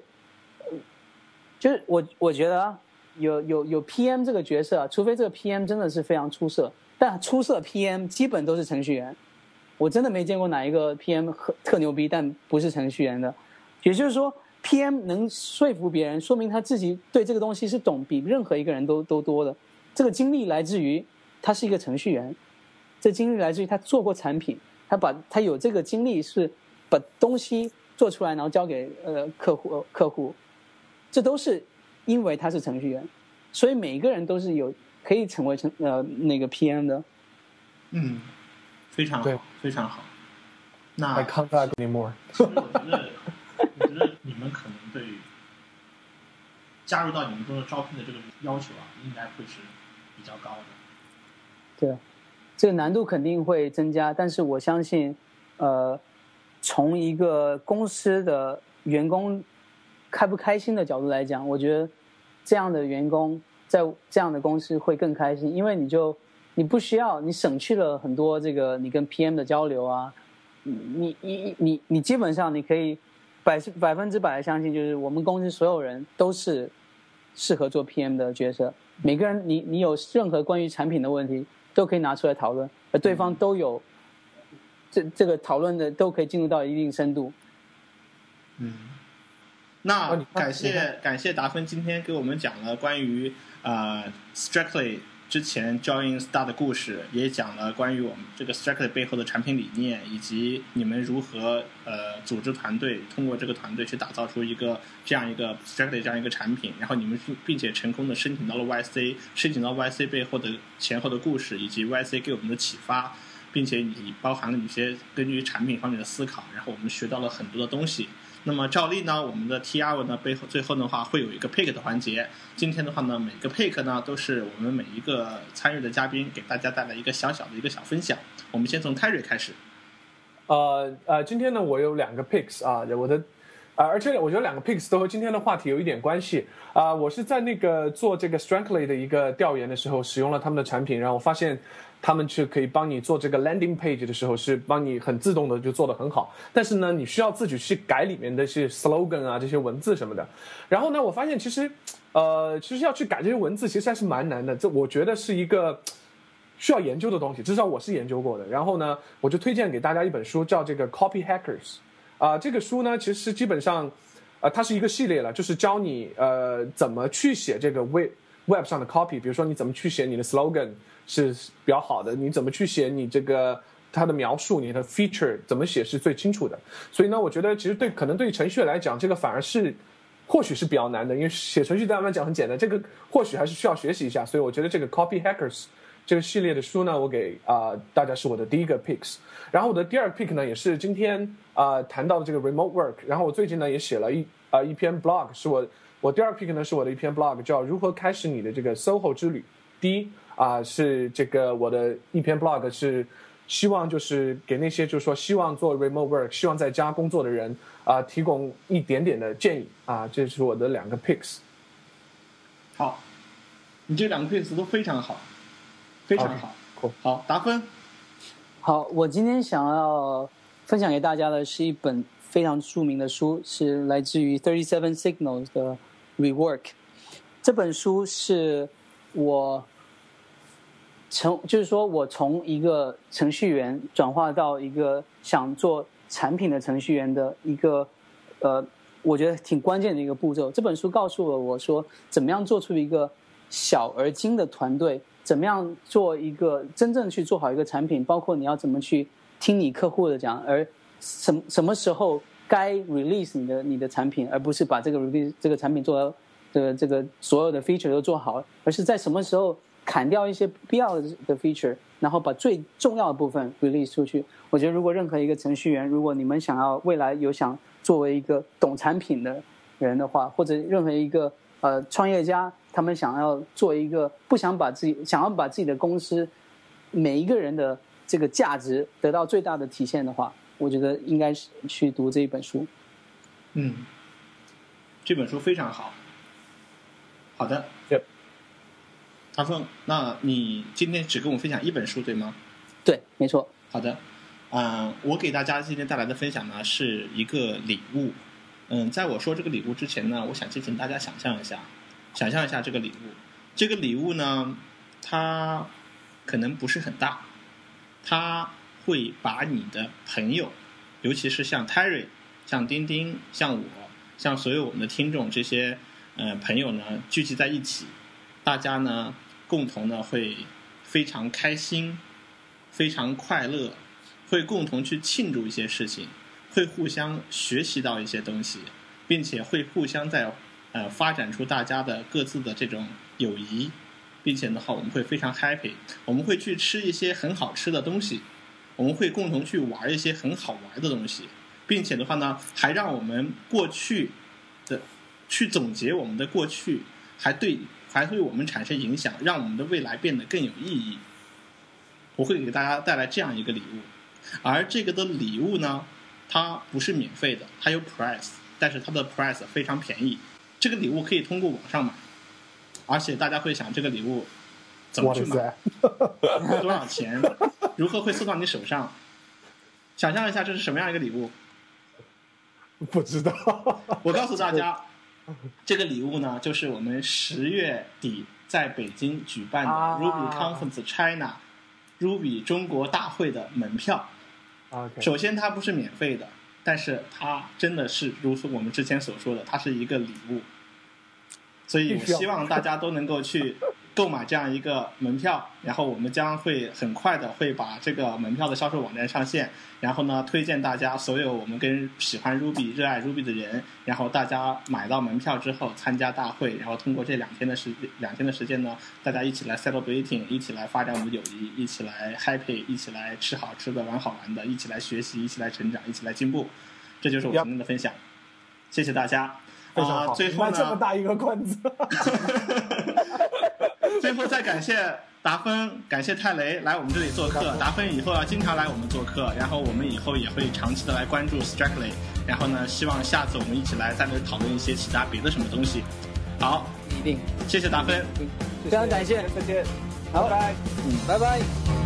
S2: 就是我我觉得啊有有有 PM 这个角色，除非这个 PM 真的是非常出色，但出色 PM 基本都是程序员。我真的没见过哪一个 PM 特牛逼，但不是程序员的。也就是说，PM 能说服别人，说明他自己对这个东西是懂比任何一个人都都多的。这个经历来自于他是一个程序员，这经历来自于他做过产品，他把他有这个经历是把东西做出来，然后交给呃客户客户。这都是因为他是程序员，所以每一个人都是有可以成为成呃那个 PM 的。
S1: 嗯。非常好，非常好。那
S3: I can't anymore。
S1: 我觉得，我觉得你们可能对加入到你们中的招聘的这个要求啊，应该会是比较高的。
S2: 对，这个难度肯定会增加，但是我相信，呃，从一个公司的员工开不开心的角度来讲，我觉得这样的员工在这样的公司会更开心，因为你就你不需要你省去了很多这个你跟 PM 的交流啊，你你你你基本上你可以百百分之百的相信，就是我们公司所有人都是适合做 PM 的角色，每个人你你有任何关于产品的问题。都可以拿出来讨论，而对方都有这这个讨论的都可以进入到一定深度。
S1: 嗯，那感谢感谢达芬今天给我们讲了关于呃 Strictly。之前 Join Star 的故事也讲了关于我们这个 Strictly 背后的产品理念，以及你们如何呃组织团队，通过这个团队去打造出一个这样一个 Strictly 这样一个产品，然后你们并且成功的申请到了 YC，申请到 YC 背后的前后的故事，以及 YC 给我们的启发，并且你包含了一些根据产品方面的思考，然后我们学到了很多的东西。那么照例呢，我们的 T R 呢背后最后的话会有一个 pick 的环节。今天的话呢，每个 pick 呢都是我们每一个参与的嘉宾给大家带来一个小小的一个小分享。我们先从 Terry 开始。
S3: 呃呃，今天呢我有两个 picks 啊，我的啊，而且我觉得两个 picks 都和今天的话题有一点关系啊。我是在那个做这个 Strengthly 的一个调研的时候，使用了他们的产品，然后我发现。他们是可以帮你做这个 landing page 的时候，是帮你很自动的就做得很好。但是呢，你需要自己去改里面的一些 slogan 啊，这些文字什么的。然后呢，我发现其实，呃，其实要去改这些文字，其实还是蛮难的。这我觉得是一个需要研究的东西，至少我是研究过的。然后呢，我就推荐给大家一本书，叫这个 Copy Hackers。啊，这个书呢，其实基本上，呃，它是一个系列了，就是教你呃怎么去写这个 web web 上的 copy，比如说你怎么去写你的 slogan。是比较好的，你怎么去写你这个它的描述，你的 feature 怎么写是最清楚的。所以呢，我觉得其实对可能对于程序员来讲，这个反而是或许是比较难的，因为写程序对他们讲很简单，这个或许还是需要学习一下。所以我觉得这个 Copy Hackers 这个系列的书呢，我给啊大家是我的第一个 picks。然后我的第二 pick 呢，也是今天啊谈到的这个 remote work。然后我最近呢也写了一啊一篇 blog，是我我第二 pick 呢是我的一篇 blog，叫如何开始你的这个 SOHO 之旅。第一。啊，是这个我的一篇 blog，是希望就是给那些就是说希望做 remote work，希望在家工作的人啊，提供一点点的建议啊，这是我的两个 picks。
S1: 好，你这两个 picks 都非常好，非常好，好，达芬。
S2: 好，我今天想要分享给大家的是一本非常著名的书，是来自于 Thirty Seven Signals 的 Rework。这本书是我。从就是说我从一个程序员转化到一个想做产品的程序员的一个呃，我觉得挺关键的一个步骤。这本书告诉了我说，怎么样做出一个小而精的团队，怎么样做一个真正去做好一个产品，包括你要怎么去听你客户的讲，而什什么时候该 release 你的你的产品，而不是把这个 release 这个产品做到这个这个所有的 feature 都做好，而是在什么时候。砍掉一些不必要的的 feature，然后把最重要的部分 release 出去。我觉得，如果任何一个程序员，如果你们想要未来有想作为一个懂产品的人的话，或者任何一个呃创业家，他们想要做一个不想把自己想要把自己的公司每一个人的这个价值得到最大的体现的话，我觉得应该是去读这一本书。
S1: 嗯，这本书非常好。好的。阿峰，那你今天只跟我分享一本书，对吗？
S2: 对，没错。
S1: 好的，嗯，我给大家今天带来的分享呢是一个礼物。嗯，在我说这个礼物之前呢，我想先请大家想象一下，想象一下这个礼物。这个礼物呢，它可能不是很大，它会把你的朋友，尤其是像 Terry、像丁丁、像我、像所有我们的听众这些呃朋友呢，聚集在一起，大家呢。共同呢会非常开心，非常快乐，会共同去庆祝一些事情，会互相学习到一些东西，并且会互相在呃发展出大家的各自的这种友谊，并且的话我们会非常 happy，我们会去吃一些很好吃的东西，我们会共同去玩一些很好玩的东西，并且的话呢还让我们过去的去总结我们的过去，还对还对我们产生影响，让我们的未来变得更有意义。我会给大家带来这样一个礼物，而这个的礼物呢，它不是免费的，它有 price，但是它的 price 非常便宜。这个礼物可以通过网上买，而且大家会想这个礼物怎么去买，多少钱，如何会送到你手上？想象一下这是什么样一个礼物？
S3: 不知道。
S1: 我告诉大家，这个礼物呢，就是我们十月底在北京举办的 Ruby Conference China Ruby 中国大会的门票。首先，它不是免费的，但是它真的是如我们之前所说的，它是一个礼物。所以，我希望大家都能够去。购买这样一个门票，然后我们将会很快的会把这个门票的销售网站上线，然后呢，推荐大家所有我们跟喜欢 Ruby、热爱 Ruby 的人，然后大家买到门票之后参加大会，然后通过这两天的时两天的时间呢，大家一起来 celebrating，一起来发展我们的友谊，一起来 happy，一起来吃好吃的、玩好玩的，一起来学习，一起来成长，一起来进步，这就是我今天的分享，谢谢大家。
S3: 非常好，
S1: 最后呢，
S3: 这么大一个罐子。
S1: 最后再感谢达芬，感谢泰雷来我们这里做客。达芬以后要经常来我们做客，然后我们以后也会长期的来关注 Strictly。然后呢，希望下次我们一起来在那讨论一些其他别的什么东西。好，
S2: 一定，
S1: 谢谢达芬，
S2: 非常感谢，
S3: 再见，
S2: 好，
S3: 拜拜，
S2: 嗯，拜拜。